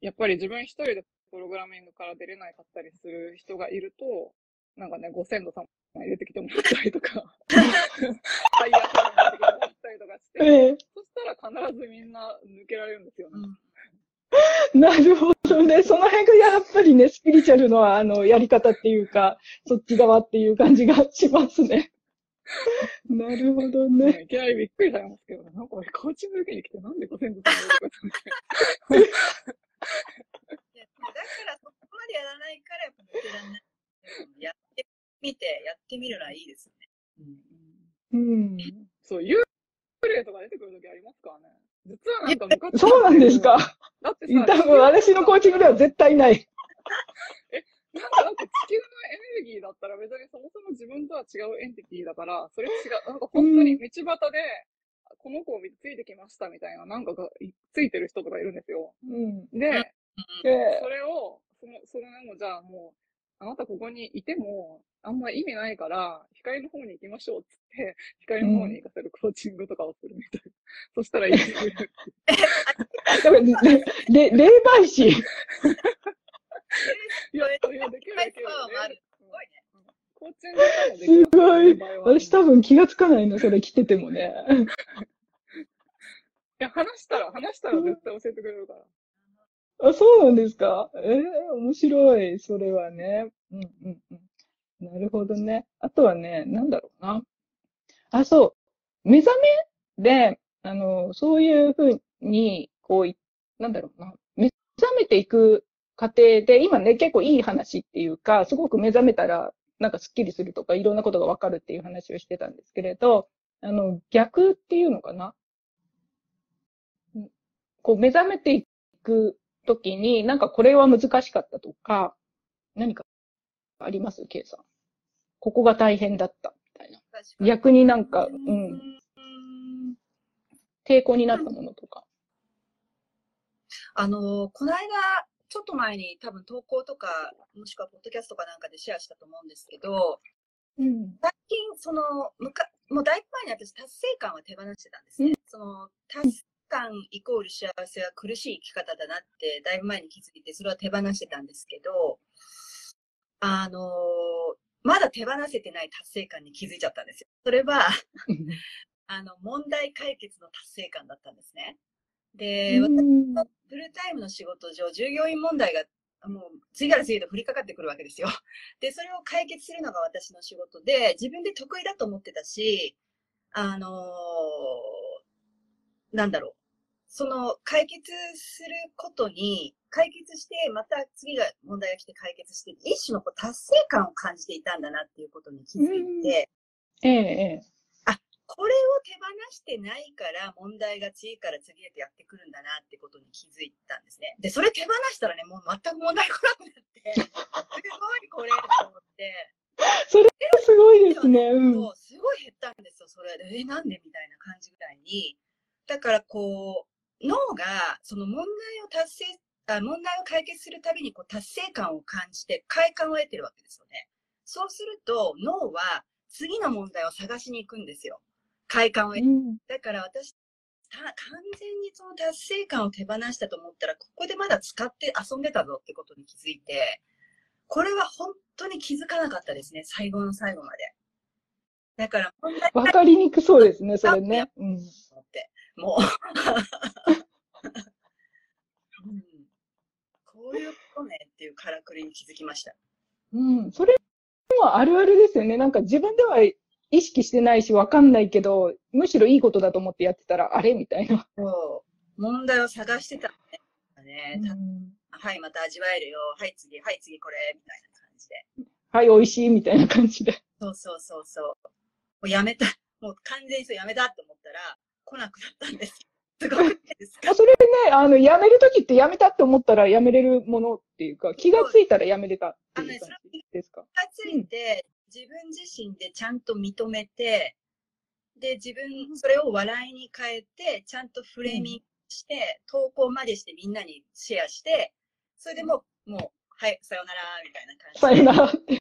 やっぱり自分一人でプログラミングから出れないかったりする人がいると、なんかね、ご先祖様に入れてきてもらったりとか、最悪に入れてきてもらったりとかして、ええそしたら必ずみんな抜けられるんですよね。なるほどね。その辺がやっぱりね、スピリチュアルのあの、やり方っていうか、そっち側っていう感じがしますね。なるほどね。ねいきなりびっくりされますけどね。なんか俺、コーチング受けに来て、なんでご先祖様の いやだからそこまでやらないからやっぱ抜けられない。やってみて、やってみるのはいいですよね。うん。そう、幽霊とか出てくるときありますからね。実はなんかムカつくそうなんですか？だって多さ、分私のコーチングでは絶対ない。なんかだって地球のエネルギーだったら別にそもそも自分とは違うエンティティだから、それ違う、なんか本当に道端で、この子をついてきましたみたいな、なんかがいついてる人とかいるんですよ。うん。で、でそれを、その、それもじゃあもあなたここにいても、あんま意味ないから、光の方に行きましょうっつって、光の方に行かせるコーチングとかをするみたいな。そしたらいい 霊媒師。いや、いや、できるできる。パワーもあるすごいね。コーチングとかもできるすごい私多分気がつかないの、それ来ててもね。いや、話したら、話したら絶対教えてくれるから。あ、そうなんですか？ええ面白い、それはね。うんうんうん。なるほどね。あとはね、なんだろうな。あ、そう。目覚めで、あの、そういうふうに、こうい、なんだろうな。目覚めていく過程で、今ね、結構いい話っていうか、すごく目覚めたら、なんかスッキリするとか、いろんなことがわかるっていう話をしてたんですけれど、あの、逆っていうのかな？こう、目覚めていく時に、なんかこれは難しかったとか、何かあります ?K さん。ここが大変だった、みたいな。逆になんか、う、うんん抵抗になったものとか。あの、この間、ちょっと前に多分投稿とか、もしくはポッドキャストかなんかでシェアしたと思うんですけど、うん。最近、その、むか、もうだいぶ前に私達成感は手放してたんですね。その、達成感イコール幸せは苦しい生き方だなって、だいぶ前に気づいて、それは手放してたんですけど、あの、まだ手放せてない達成感に気づいちゃったんですよ。それは、あの、問題解決の達成感だったんですね。で、私うんのフルタイムの仕事上、従業員問題がもう次から次へと降りかかってくるわけですよ。で、それを解決するのが私の仕事で、自分で得意だと思ってたし、あのーなんだろう。その解決することに、解決して、また次が問題が来て解決して、一種のこう達成感を感じていたんだなっていうことに気づいて、ええ、ええ。これを手放してないから問題が次から次へとやってくるんだなってことに気づいたんですね。で、それ手放したらね、もう全く問題来なくなって、すごいこれと思って、すごいですね。うん。すごい減ったんですよ、それで。え、なんで？みたいな感じぐらいに。だからこう、脳がその問題を達成、あ問題を解決するたびにこう達成感を感じて快感を得てるわけですよね。そうすると脳は次の問題を探しに行くんですよ。快感を得てうんだから私、た完全にその達成感を手放したと思ったら、ここでまだ使って遊んでたぞってことに気づいて、これは本当に気づかなかったですね、最後の最後まで。だから、問題わかりにくそうですね、それね。うん。って、もう、うん、こういうことねっていうからくりに気づきました。うん。それもあるあるですよね。なんか自分では意識してないし、わかんないけど、むしろいいことだと思ってやってたら、あれみたいな。そう、問題を探してたのね。たうんはい、また味わえるよ。はい、次、はい、次これ、みたいな感じで。はい、美味しいみたいな感じで。そうそうそうそう。もうやめた。もう完全にそうやめたって思ったら、来なくなったんですよ。すごいですか？あそれね、あの、やめるときってやめたって思ったらやめれるものっていうか、気がついたらやめれたっていう感じですか？がついて、自分自身でちゃんと認めて、で、自分、それを笑いに変えて、ちゃんとフレーミングして、投稿までしてみんなにシェアして、それでもう、もう、はい、さよなら、みたいな感じで。さよならって。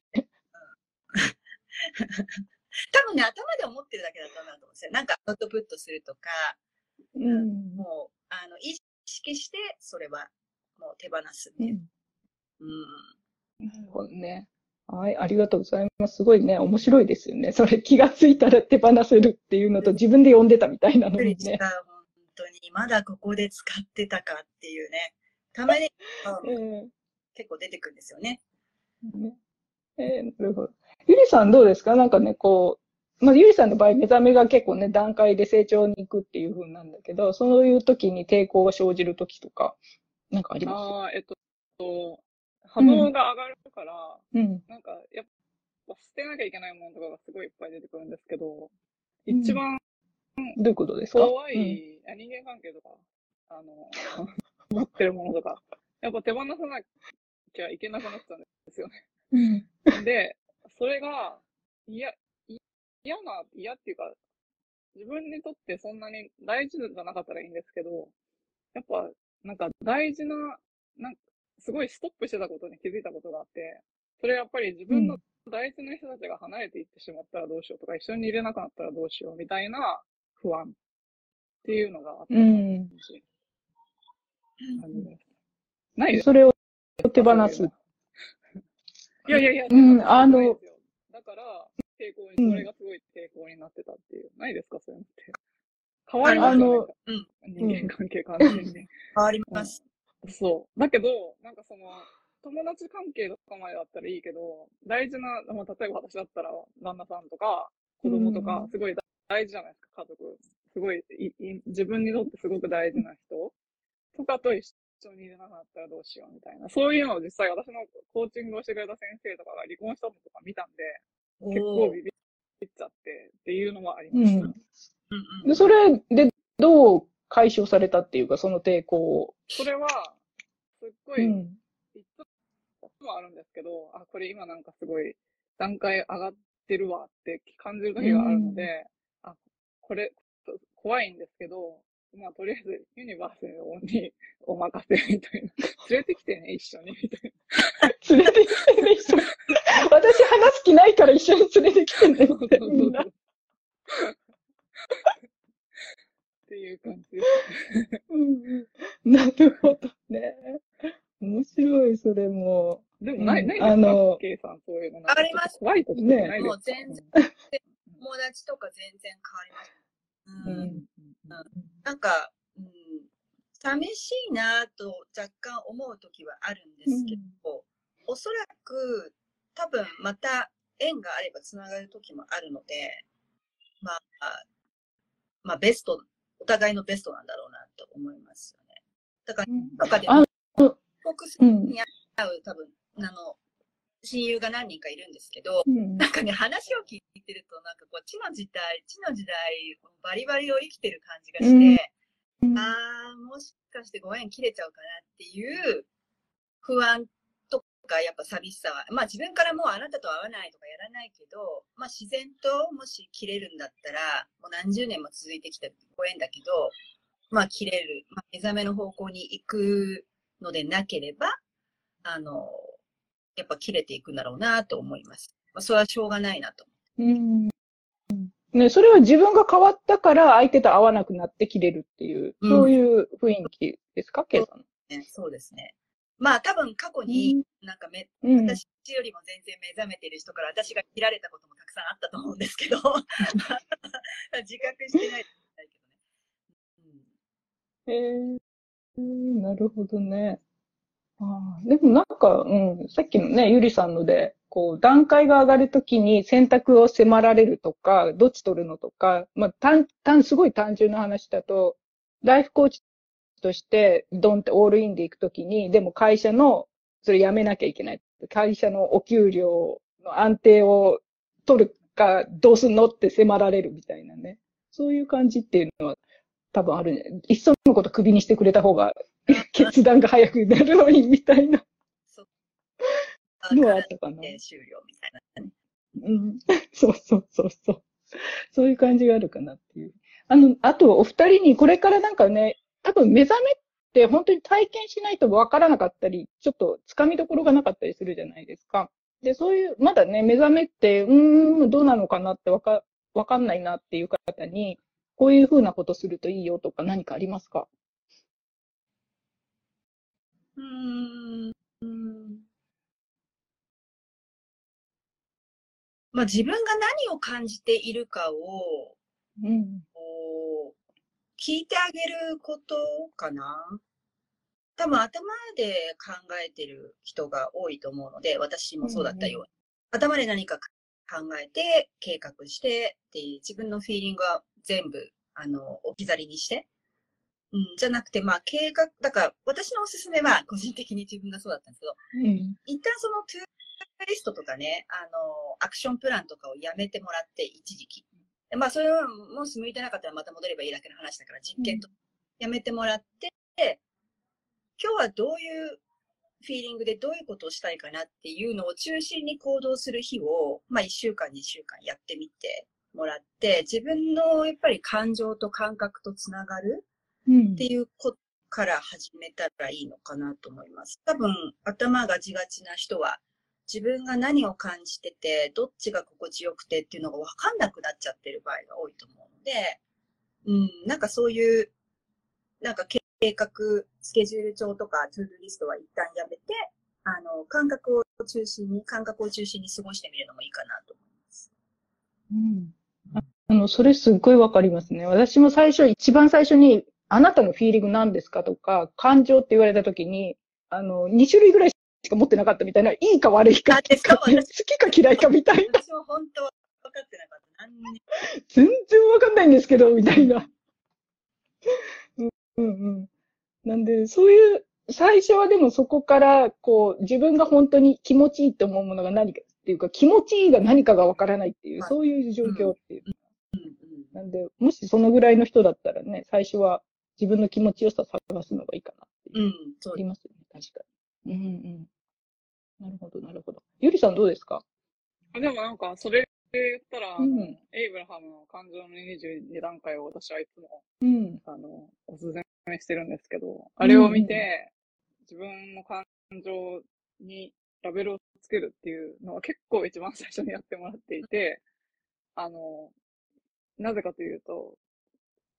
多分ね、頭で思ってるだけだったんだと思うんですよ。なんかアウトプットするとか、うん。もう、あの、意識して、それは、もう手放すっていう。うんうん。なるほどね。はい、ありがとうございます。すごいね、面白いですよね。それ気がついたら手放せるっていうのと自分で読んでたみたいなのにね。びっくりした、本当に。まだここで使ってたかっていうね。たまに、えうん結構出てくるんですよね。えねえーなるほど。ゆりさんどうですか？なんかね、こう、まあ、ゆりさんの場合、目覚めが結構ね、段階で成長に行くっていう風なんだけど、そういう時に抵抗が生じる時とか、なんかありまああ、えっと、波動が上がるから、すうん。なんか、やっぱ捨てなきゃいけないものとかがすごいいっぱい出てくるんですけど、うん一番どういうことですか？怖い、あ人間関係とか、あの、持ってるものとか、やっぱ手放さなきゃいけなくなっちゃうんですよね。うん。で、それが、嫌、い嫌な、嫌っていうか、自分にとってそんなに大事じゃなかったらいいんですけど、やっぱ、なんか大事な、なんか、すごいストップしてたことに気づいたことがあって、それやっぱり自分の大事な人たちが離れていってしまったらどうしようとか、一緒にいれなくなったらどうしようみたいな不安っていうのがあった感じ。感じです。ないですそれを手放す。いやいやいや、うんあのないですよだから、抵抗に、それがすごい抵抗になってたっていう。ないですか？そういうのって。変わりますよね。うん人間関係完全に。変わります。そう。だけど、なんかその、友達関係とかまでだったらいいけど、大事な、まあ、例えば私だったら、旦那さんとか、子供とかう、んすごい大事じゃないですか、家族。すごいいい、自分にとってすごく大事な人とかと一緒にいれなくなったらどうしようみたいな。そういうのを実際私のコーチングをしてくれた先生とかが離婚したのとか見たんで、結構ビビっちゃってっていうのもありました。うん。うんうんで、それでどう解消されたっていうか、その抵抗を。それは、すっごい、うん。いつもあるんですけど、あ、これ今なんかすごい段階上がってるわって感じる時があるので、あ、これ怖いんですけど、まあとりあえずユニバースにお任せみたいな。連れてきてね、一緒にみたい連れてきてね、一緒に。私話す気ないから一緒に連れてきてねな。って、みんな。っていう感じです。うんうんなるほどね。面白い、それも。でもない、うんないですか？あのケイさん、そういうの。あります怖い時ってないですか？もう全然友達とか全然変わります。ううんん。なんか、うん、寂しいなと若干思う時はあるんですけど、おそらく多分また縁があればつながる時もあるので、まあ、まあベスト、お互いのベストなんだろうなと思いますよね。だから、うんとかであも、帰国するうん。に会う多分、あの、親友が何人かいるんですけど、うん。なんかね、話を聞いてると、なんかこう、地の時代、地の時代、バリバリを生きてる感じがして、うん。あー、もしかしてご縁切れちゃうかなっていう不安とか、やっぱ寂しさは、まあ自分からもうあなたと会わないとかやらないけど、まあ自然ともし切れるんだったら、もう何十年も続いてきたご縁だけど、まあ切れる、まあ、目覚めの方向に行くのでなければ、あの、やっぱ切れていくんだろうなと思います。まあそれはしょうがないなと。うん。ね、それは自分が変わったから相手と会わなくなって切れるっていう、うんそういう雰囲気ですか、ケイさん。ね、そうですね。まあ多分過去になんかめ、うん。私よりも全然目覚めてる人から私が切られたこともたくさんあったと思うんですけど、自覚してないけどね。へえー、なるほどね。あ、でもなんか、うん、さっきのね、ゆりさんので、こう、段階が上がるときに選択を迫られるとか、どっち取るのとか、まあ、単、単、すごい単純な話だと、ライフコーチとして、ドンってオールインで行くときに、でも会社の、それ辞めなきゃいけない。会社のお給料の安定を取るか、どうすんのって迫られるみたいなね。そういう感じっていうのは多分あるね。いっそのことクビにしてくれた方が 決断が早くなるのにみたいなうん。のはあったかな。で終了みたいなね。うん。そうそうそうそう。そういう感じがあるかなっていう。あの、あとお二人にこれからなんかね、多分目覚めって本当に体験しないとわからなかったり、ちょっと掴みどころがなかったりするじゃないですか。で、そういう、まだね、目覚めって、うーん、どうなのかなってわか、わかんないなっていう方に、こういうふうなことするといいよとか何かありますか？うーん。うんまあ自分が何を感じているかを、うん。こう聞いてあげることかな。多分頭で考えてる人が多いと思うので、私もそうだったように。頭で何か考えて、計画してっていう自分のフィーリングは全部、あの、置き去りにして。うん、じゃなくて、まあ、計画、だから、私のおすすめは、個人的に自分がそうだったんですけど、うん。一旦そのトゥーリストとかね、あの、アクションプランとかをやめてもらって、一時期。でまあ、それはもし向いてなかったらまた戻ればいいだけの話だから、実験とやめてもらって、今日はどういうフィーリングでどういうことをしたいかなっていうのを中心に行動する日を、まあ、1週間、2週間やってみてもらって、自分のやっぱり感情と感覚とつながるうんっていうことから始めたらいいのかなと思います。多分、頭がちがちな人は、自分が何を感じてて、どっちが心地よくてっていうのが分かんなくなっちゃってる場合が多いと思うので、うん、なんかそういう、なんか計画、スケジュール帳とかトゥードリストは一旦やめて、あの、感覚を中心に、感覚を中心に過ごしてみるのもいいかなと思います。うん。あの、それすっごいわかりますね。私も最初、一番最初に、あなたのフィーリング何ですか？とか、感情って言われたときに、あの、2種類ぐらいしか持ってなかったみたいな、いいか悪いか、好きか嫌いかみたいな。私も本当分かってなかった。何に？全然わかんないんですけど、みたいな。うんうん。なんで、そういう、最初はでもそこから、こう、自分が本当に気持ちいいと思うものが何かっていうか、気持ちいいが何かがわからないっていう、はい、そういう状況っていう。うんうんなんで、もしそのぐらいの人だったらね、最初は自分の気持ちよさ探すのがいいかなっていう。うん、そう。ありますよね、確かに。うんうん。なるほど、なるほど。ゆりさんどうですか？でもなんか、それで言ったら、うん、エイブラハムの感情の22段階を私はいつも、うん、あの、おすすめしてるんですけど、あれを見て、自分の感情にラベルをつけるっていうのは結構一番最初にやってもらっていて、あの、なぜかというと、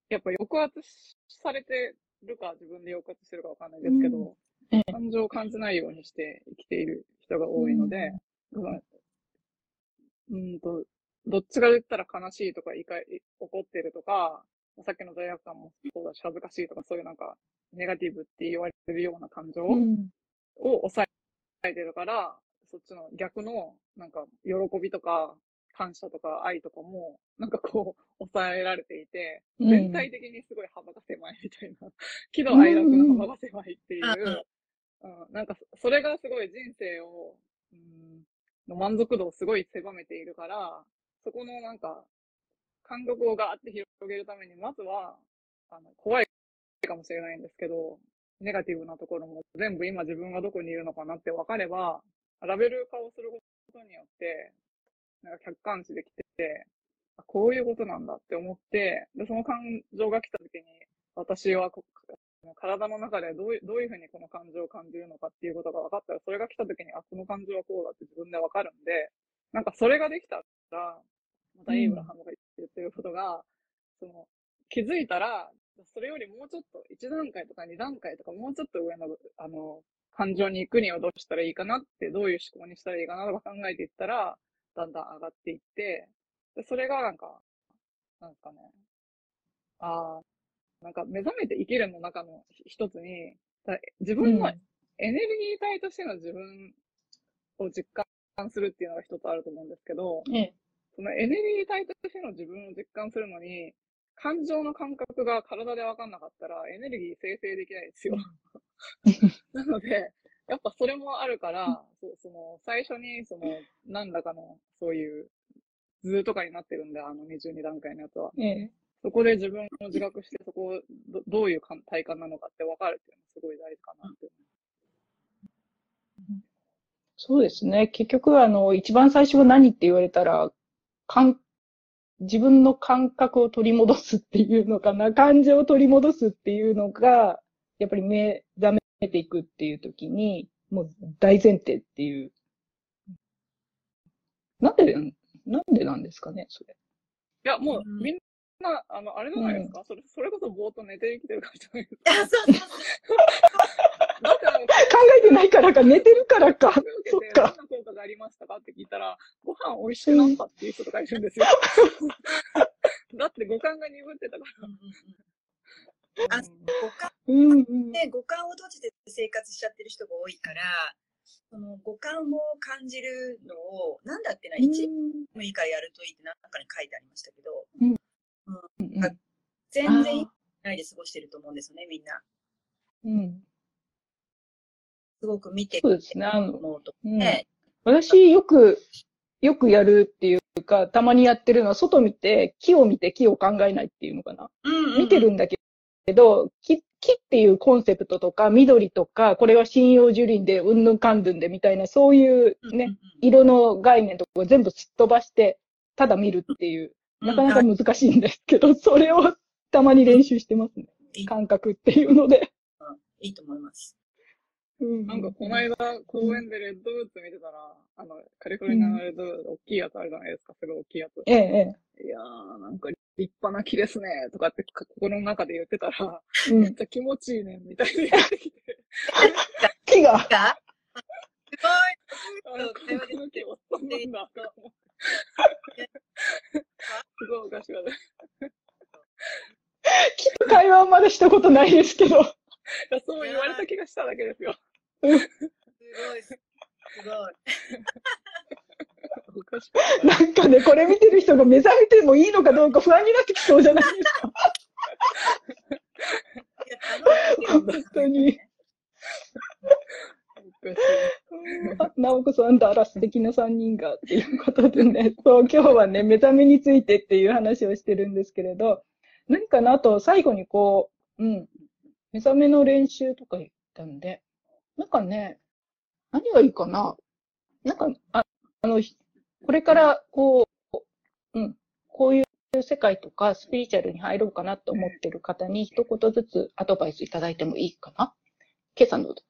やっぱ抑圧されてるか自分で抑圧してるかわかんないですけど、うん、感情を感じないようにして生きている人が多いので、うん、うんと、どっちが言ったら悲しいとか、怒ってるとか、さっきの罪悪感もそうだし、恥ずかしいとか、そういうなんか、ネガティブって言われてるような感情を抑えてるから、そっちの逆の、なんか、喜びとか、感謝とか愛とかも、なんかこう、抑えられていて、全体的にすごい幅が狭いみたいな、喜怒哀楽の幅が狭いっていう、うん、なんか、それがすごい人生を、うん、の満足度をすごい狭めているから、そこのなんか、感覚をガーって広げるために、まずは、あの、怖いかもしれないんですけど、ネガティブなところも全部今自分がどこにいるのかなって分かれば、ラベル化をすることによって、なんか客観視できて、こういうことなんだって思って、で、その感情が来た時に、私は体の中でどういう、どういうふうにこの感情を感じるのかっていうことが分かったら、それが来た時に、あ、この感情はこうだって自分で分かるんで、なんかそれができたら、またイーブラハムが言ってることが、うん、その、気づいたら、それよりもうちょっと、1段階とか2段階とか、もうちょっと上の、あの、感情に行くにはどうしたらいいかなって、どういう思考にしたらいいかなとか考えていったら、だんだん上がっていって、でそれがなんか、なんかね、ああ、なんか目覚めて生きるの中の一つに、自分のエネルギー体としての自分を実感するっていうのが一つあると思うんですけど、うん、そのエネルギー体としての自分を実感するのに、感情の感覚が体で分かんなかったらエネルギー生成できないですよ。なので、やっぱそれもあるから、そその最初にその何らかのそういう図とかになってるんで、あの22段階のやつは。ええ、そこで自分を自覚して、そこをどどういう体感なのかって分かるっていうのはすごい大事かなって思そうですね。結局、あの、一番最初は何って言われたら、感、自分の感覚を取り戻すっていうのかな、感情を取り戻すっていうのが、やっぱり目覚めていくっていう時に、もう大前提っていう。なんで、なんでなんですかね、それ。いや、もう、みんな、あの、あれじゃないですか、うん、それ、それこそぼーっと寝て生きてるからじゃないですか？そうそう考えてないからか、寝てるからか。そっか。どんな効果がありましたかって聞いたら、ご飯美味しくなったっていう人とかいるんですよ。だって五感が鈍ってたから。あ、五感、うんうん、で五感を閉じて生活しちゃってる人が多いから、その五感を感じるのを、なんだってな、1もいいからやるといいってなんかに書いてありましたけど、うん。うん、全然ないで過ごしてると思うんですよね、みんな。うん。すごく見てそうですね。あの、うん、私、よく、よくやるっていうか、たまにやってるのは、外見て、木を見て木を考えないっていうのかな。うんうんうん、見てるんだけど、木、木っていうコンセプトとか、緑とか、これは針葉樹林で、うんぬんかんぬんでみたいな、そういうね、色の概念とか全部すっ飛ばして、ただ見るっていう、なかなか難しいんですけど、それをたまに練習してますね。感覚っていうので。いいと思います。なんかこの間公園でレッドブーツ見てたら、あの、カリフォルニアのレッドブーツ、大きいやつあるじゃないですか、すごい大きいやつ。ええ、いやー、なんか立派な木ですね、とかって心の中で言ってたら、うめっちゃ気持ちいいねん、みたいに言ってきて。木が。がすあれ、この木んなんだ。すごいおかしかった。木と会話はまだしたことないですけど。いやそう言われた気がしただけですよ。ごい、すごい。なんかね、これ見てる人が目覚めてもいいのかどうか不安になってきそうじゃないですか。本当に。おかしい。あ直子さんとあら素敵な3人がっていうことでね、そう、今日はね、目覚めについてっていう話をしてるんですけれど、何かなあと最後にこう、うん、目覚めの練習とか言ったんで、なんかね、何がいいかな？なんか、ああの、これからこう、うん、こういう世界とかスピリチュアルに入ろうかなと思ってる方に一言ずつアドバイスいただいてもいいかな？ケイさんどうぞ。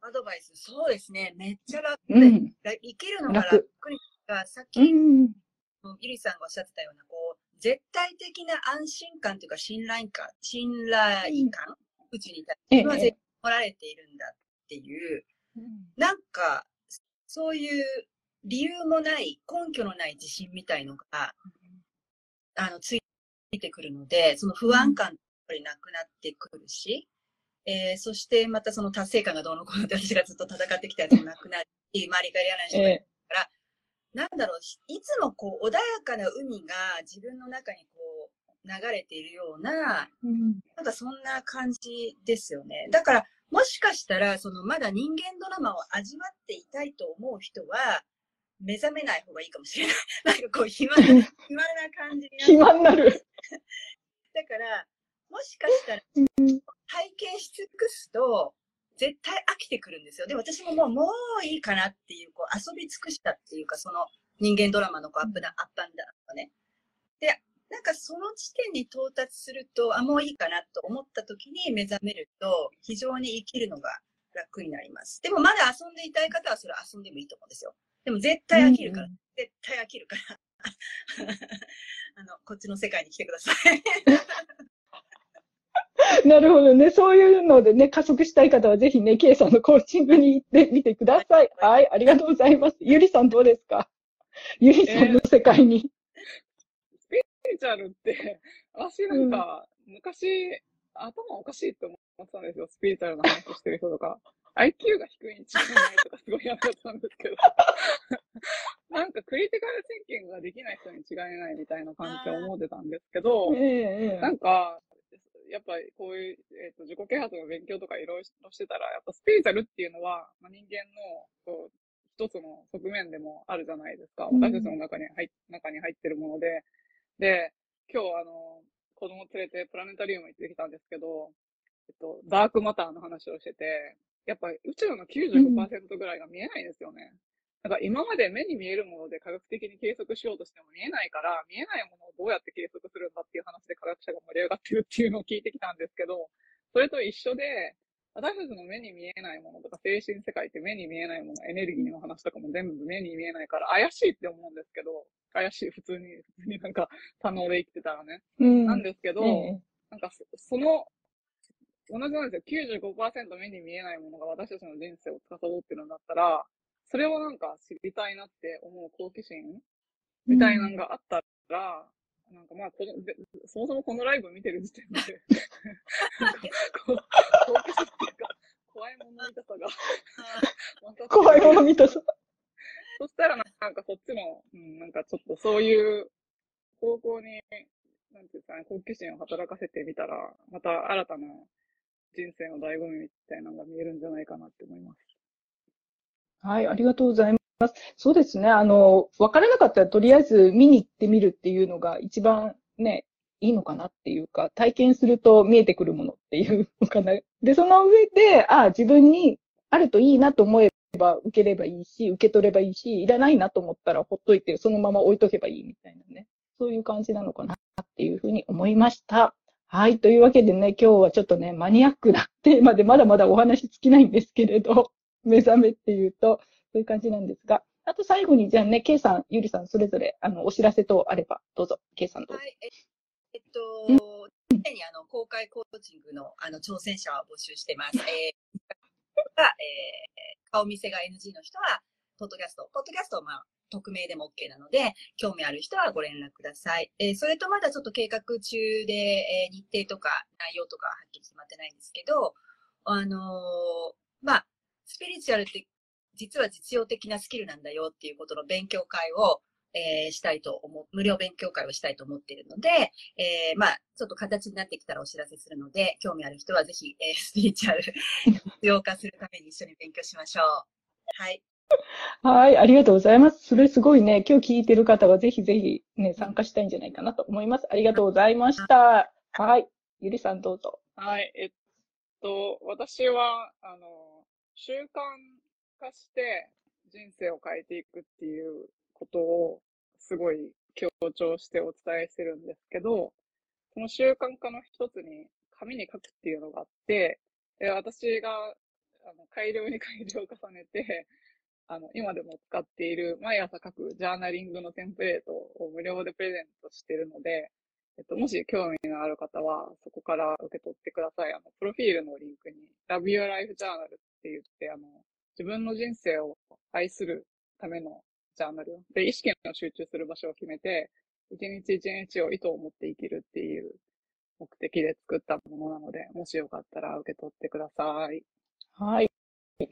アドバイス、そうですね。めっちゃ楽で、うん。生きるのが楽。楽。にが、さっき、うん。ゆりさんがおっしゃってたような、こう、絶対的な安心感というか、信頼感、信頼感、うちに対してはええ。絶対おられているんだっていう、なんか、そういう理由もない、根拠のない自信みたいのが、あの、ついてくるので、その不安感やっぱりなくなってくるし、えーそしてまたその達成感がどうのこうのって私がずっと戦ってきたやつもなくなり、周りがやらない人がいるえ。なんだろう、いつもこう穏やかな海が自分の中にこう流れているような、うん。なんかそんな感じですよね。だから、もしかしたら、そのまだ人間ドラマを味わっていたいと思う人は、目覚めない方がいいかもしれない。なんかこう暇な、暇な感じになって。暇になる。だから、もしかしたら、体験し尽くすと、絶対飽きてくるんですよ。で、私ももう、もういいかなっていう、こう、遊び尽くしたっていうか、その人間ドラマのこうアップダウン、アップアンダウンとね。で、なんかその地点に到達すると、あ、もういいかなと思った時に目覚めると、非常に生きるのが楽になります。でもまだ遊んでいたい方はそれ遊んでもいいと思うんですよ。でも絶対飽きるから、うん絶対飽きるから。あの、こっちの世界に来てください。なるほどね。そういうのでね、加速したい方はぜひね、ケイさんのコーチングに行ってみてください。はい、ありがとうございます。ゆりさんどうですか？ゆりさんの世界に。スピリチュアルって、私なんか、昔、頭おかしいって思ってたんですよ。スピリチュアルな話してる人とか。IQ が低いに違いないとかすごいやめたんですけど。なんかクリティカルシンキングができない人に違いないみたいな感じで思ってたんですけど、ええなんか、やっぱりこういう、えっと自己啓発の勉強とかいろいろしてたら、やっぱスピリチュアルっていうのは、まあ、人間のこう一つの側面でもあるじゃないですか。うん私たちの中に入っ中に入ってるもので。で、今日あの、子供連れてプラネタリウム行ってきたんですけど、えっと、ダークマターの話をしてて、やっぱり宇宙の95%ぐらいが見えないんですよね。なんか今まで目に見えるもので科学的に計測しようとしても見えないから、見えないものをどうやって計測するんだっていう話で科学者が盛り上がってるっていうのを聞いてきたんですけど、それと一緒で、私たちの目に見えないものとか精神世界って目に見えないもの、エネルギーの話とかも全部目に見えないから怪しいって思うんですけど、怪しい、普通に、普通になんか、多能で生きてたらね。うん。なんですけど、ええなんかそ、その、同じなんですよ。95%目に見えないものが私たちの人生を司ってるんだったら、それをなんか知りたいなって思う好奇心みたいなのがあったら、なんかまあこので、そもそもこのライブ見てる時点で、好奇心っていうか、怖いもの見たさが、怖いもの見たさ。そしたらなんかそっちの、うん、なんかちょっとそういう方向に、なんていうんですかね、好奇心を働かせてみたら、また新たな人生の醍醐味みたいなのが見えるんじゃないかなって思います。はい、ありがとうございます。そうですね。あの、わからなかったらとりあえず見に行ってみるっていうのが一番ね、いいのかなっていうか、体験すると見えてくるものっていうのかな。で、その上で、あ自分にあるといいなと思えば受ければいいし、受け取ればいいし、いらないなと思ったらほっといて、そのまま置いとけばいいみたいなね。そういう感じなのかなっていうふうに思いました。はい。というわけでね、今日はちょっとね、マニアックなテーマ でまだまだお話尽きないんですけれど、目覚めっていうと、そういう感じなんですが、あと最後に、じゃあね、K さん、ゆりさん、それぞれ、あの、お知らせとあれば、どうぞ、K さんどうぞ。はい。えっと、常にあの、公開コーチングの、あの、挑戦者を募集してます。えー、えー、顔見せが NG の人は、ポッドキャスト。ポッドキャストは、まあ、匿名でも OK なので、興味ある人はご連絡ください。えー、それとまだちょっと計画中で、えー、日程とか内容とかはっきり決まってないんですけど、あのー、まあ、スピリチュアルって実は実用的なスキルなんだよっていうことの勉強会を、えー、したいと思う、無料勉強会をしたいと思っているので、えー、まあ、ちょっと形になってきたらお知らせするので、興味ある人はぜひ、えー、スピリチュアル 実用化するために一緒に勉強しましょう。はい。はい、ありがとうございます。それすごいね、今日聞いてる方はぜひぜひね、参加したいんじゃないかなと思います。ありがとうございました。はい。ゆりさんどうぞ。はい、えっと、私は、あの、習慣化して人生を変えていくっていうことをすごい強調してお伝えしてるんですけど、その習慣化の一つに紙に書くっていうのがあって、私があの改良に改良を重ねて、あの、今でも使っている毎朝書くジャーナリングのテンプレートを無料でプレゼントしているので、えっと、もし興味のある方は、そこから受け取ってください。あの、プロフィールのリンクに、Love Your Life Journal って言って、あの、自分の人生を愛するためのジャーナル。で、意識の集中する場所を決めて、一日一日を意図を持って生きるっていう目的で作ったものなので、もしよかったら受け取ってください。はい。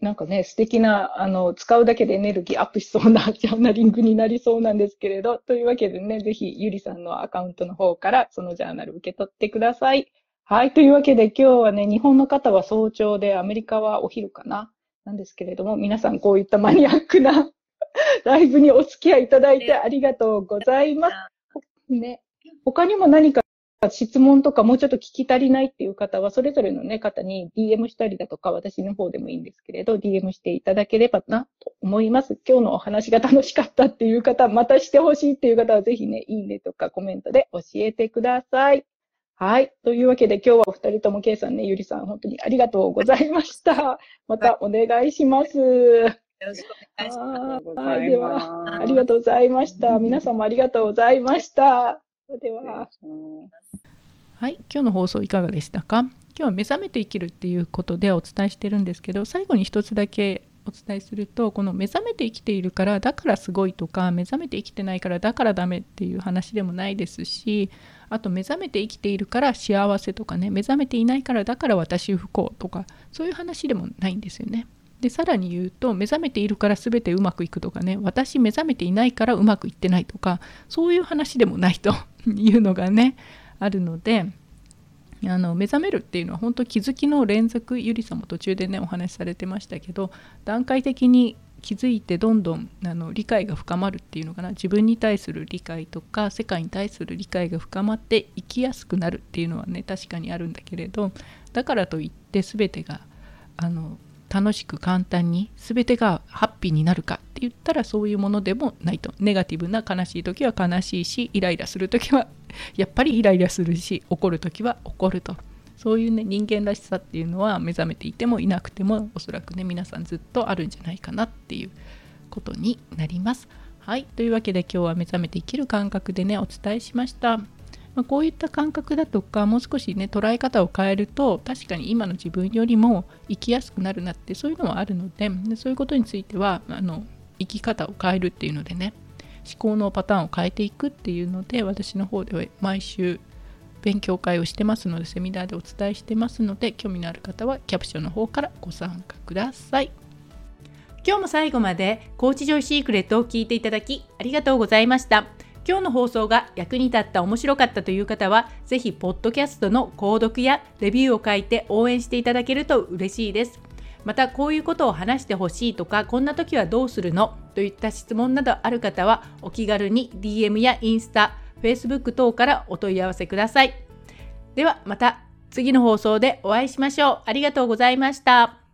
なんかね、素敵な、あの、使うだけでエネルギーアップしそうな ジャーナリングになりそうなんですけれど、というわけでね、ぜひ、ゆりさんのアカウントの方からそのジャーナル受け取ってください。はい。というわけで今日はね、日本の方は早朝で、アメリカはお昼かな。なんですけれども、皆さんこういったマニアックな ライブにお付き合いいただいてありがとうございます。ね、他にも何か質問とかもうちょっと聞き足りないっていう方は、それぞれのね、方に DM したりだとか、私の方でもいいんですけれど、DM していただければなと思います。今日のお話が楽しかったっていう方、またしてほしいっていう方は、ぜひね、いいねとかコメントで教えてください。はい。というわけで今日はお二人とも、ケイさんね、ゆりさん、本当にありがとうございました。またお願いします。よろしくお願いします。はい。では、ありがとうございました。皆さんもありがとうございました。では。はい。今日の放送いかがでしたか？今日は目覚めて生きるっていうことでお伝えしてるんですけど、最後に一つだけお伝えするとこの目覚めて生きているからだからすごいとか目覚めて生きてないからだからダメっていう話でもないですしあと目覚めて生きているから幸せとかね目覚めていないからだから私不幸とかそういう話でもないんですよね。でさらに言うと目覚めているから全てうまくいくとかね私目覚めていないからうまくいってないとかそういう話でもないと いうのがねあるのであの目覚めるっていうのは本当気づきの連続ゆりさんも途中でねお話しされてましたけど段階的に気づいてどんどんあの理解が深まるっていうのかな自分に対する理解とか世界に対する理解が深まって生きやすくなるっていうのはね確かにあるんだけれどだからといって全てがあの楽しく簡単に全てがハッピーになるかって言ったらそういうものでもないとネガティブな悲しい時は悲しいしイライラする時は やっぱりイライラするし怒る時は怒るとそういうね人間らしさっていうのは目覚めていてもいなくてもおそらくね皆さんずっとあるんじゃないかなっていうことになります。はいというわけで今日は目覚めて生きる感覚でねお伝えしました。まあ、こういった感覚だとかもう少しね捉え方を変えると確かに今の自分よりも生きやすくなるなってそういうのはあるのででそういうことについてはあの生き方を変えるっていうのでね思考のパターンを変えていくっていうので私の方では毎週勉強会をしてますのでセミナーでお伝えしてますので興味のある方はキャプションの方からご参加ください。今日も最後までコーチジョイシークレットを聞いていただきありがとうございました。今日の放送が役に立った面白かったという方はぜひポッドキャストの購読やレビューを書いて応援していただけると嬉しいです。またこういうことを話してほしいとかこんな時はどうするの？といった質問などある方はお気軽に DM やインスタ Facebook 等からお問い合わせください。ではまた次の放送でお会いしましょう。ありがとうございました。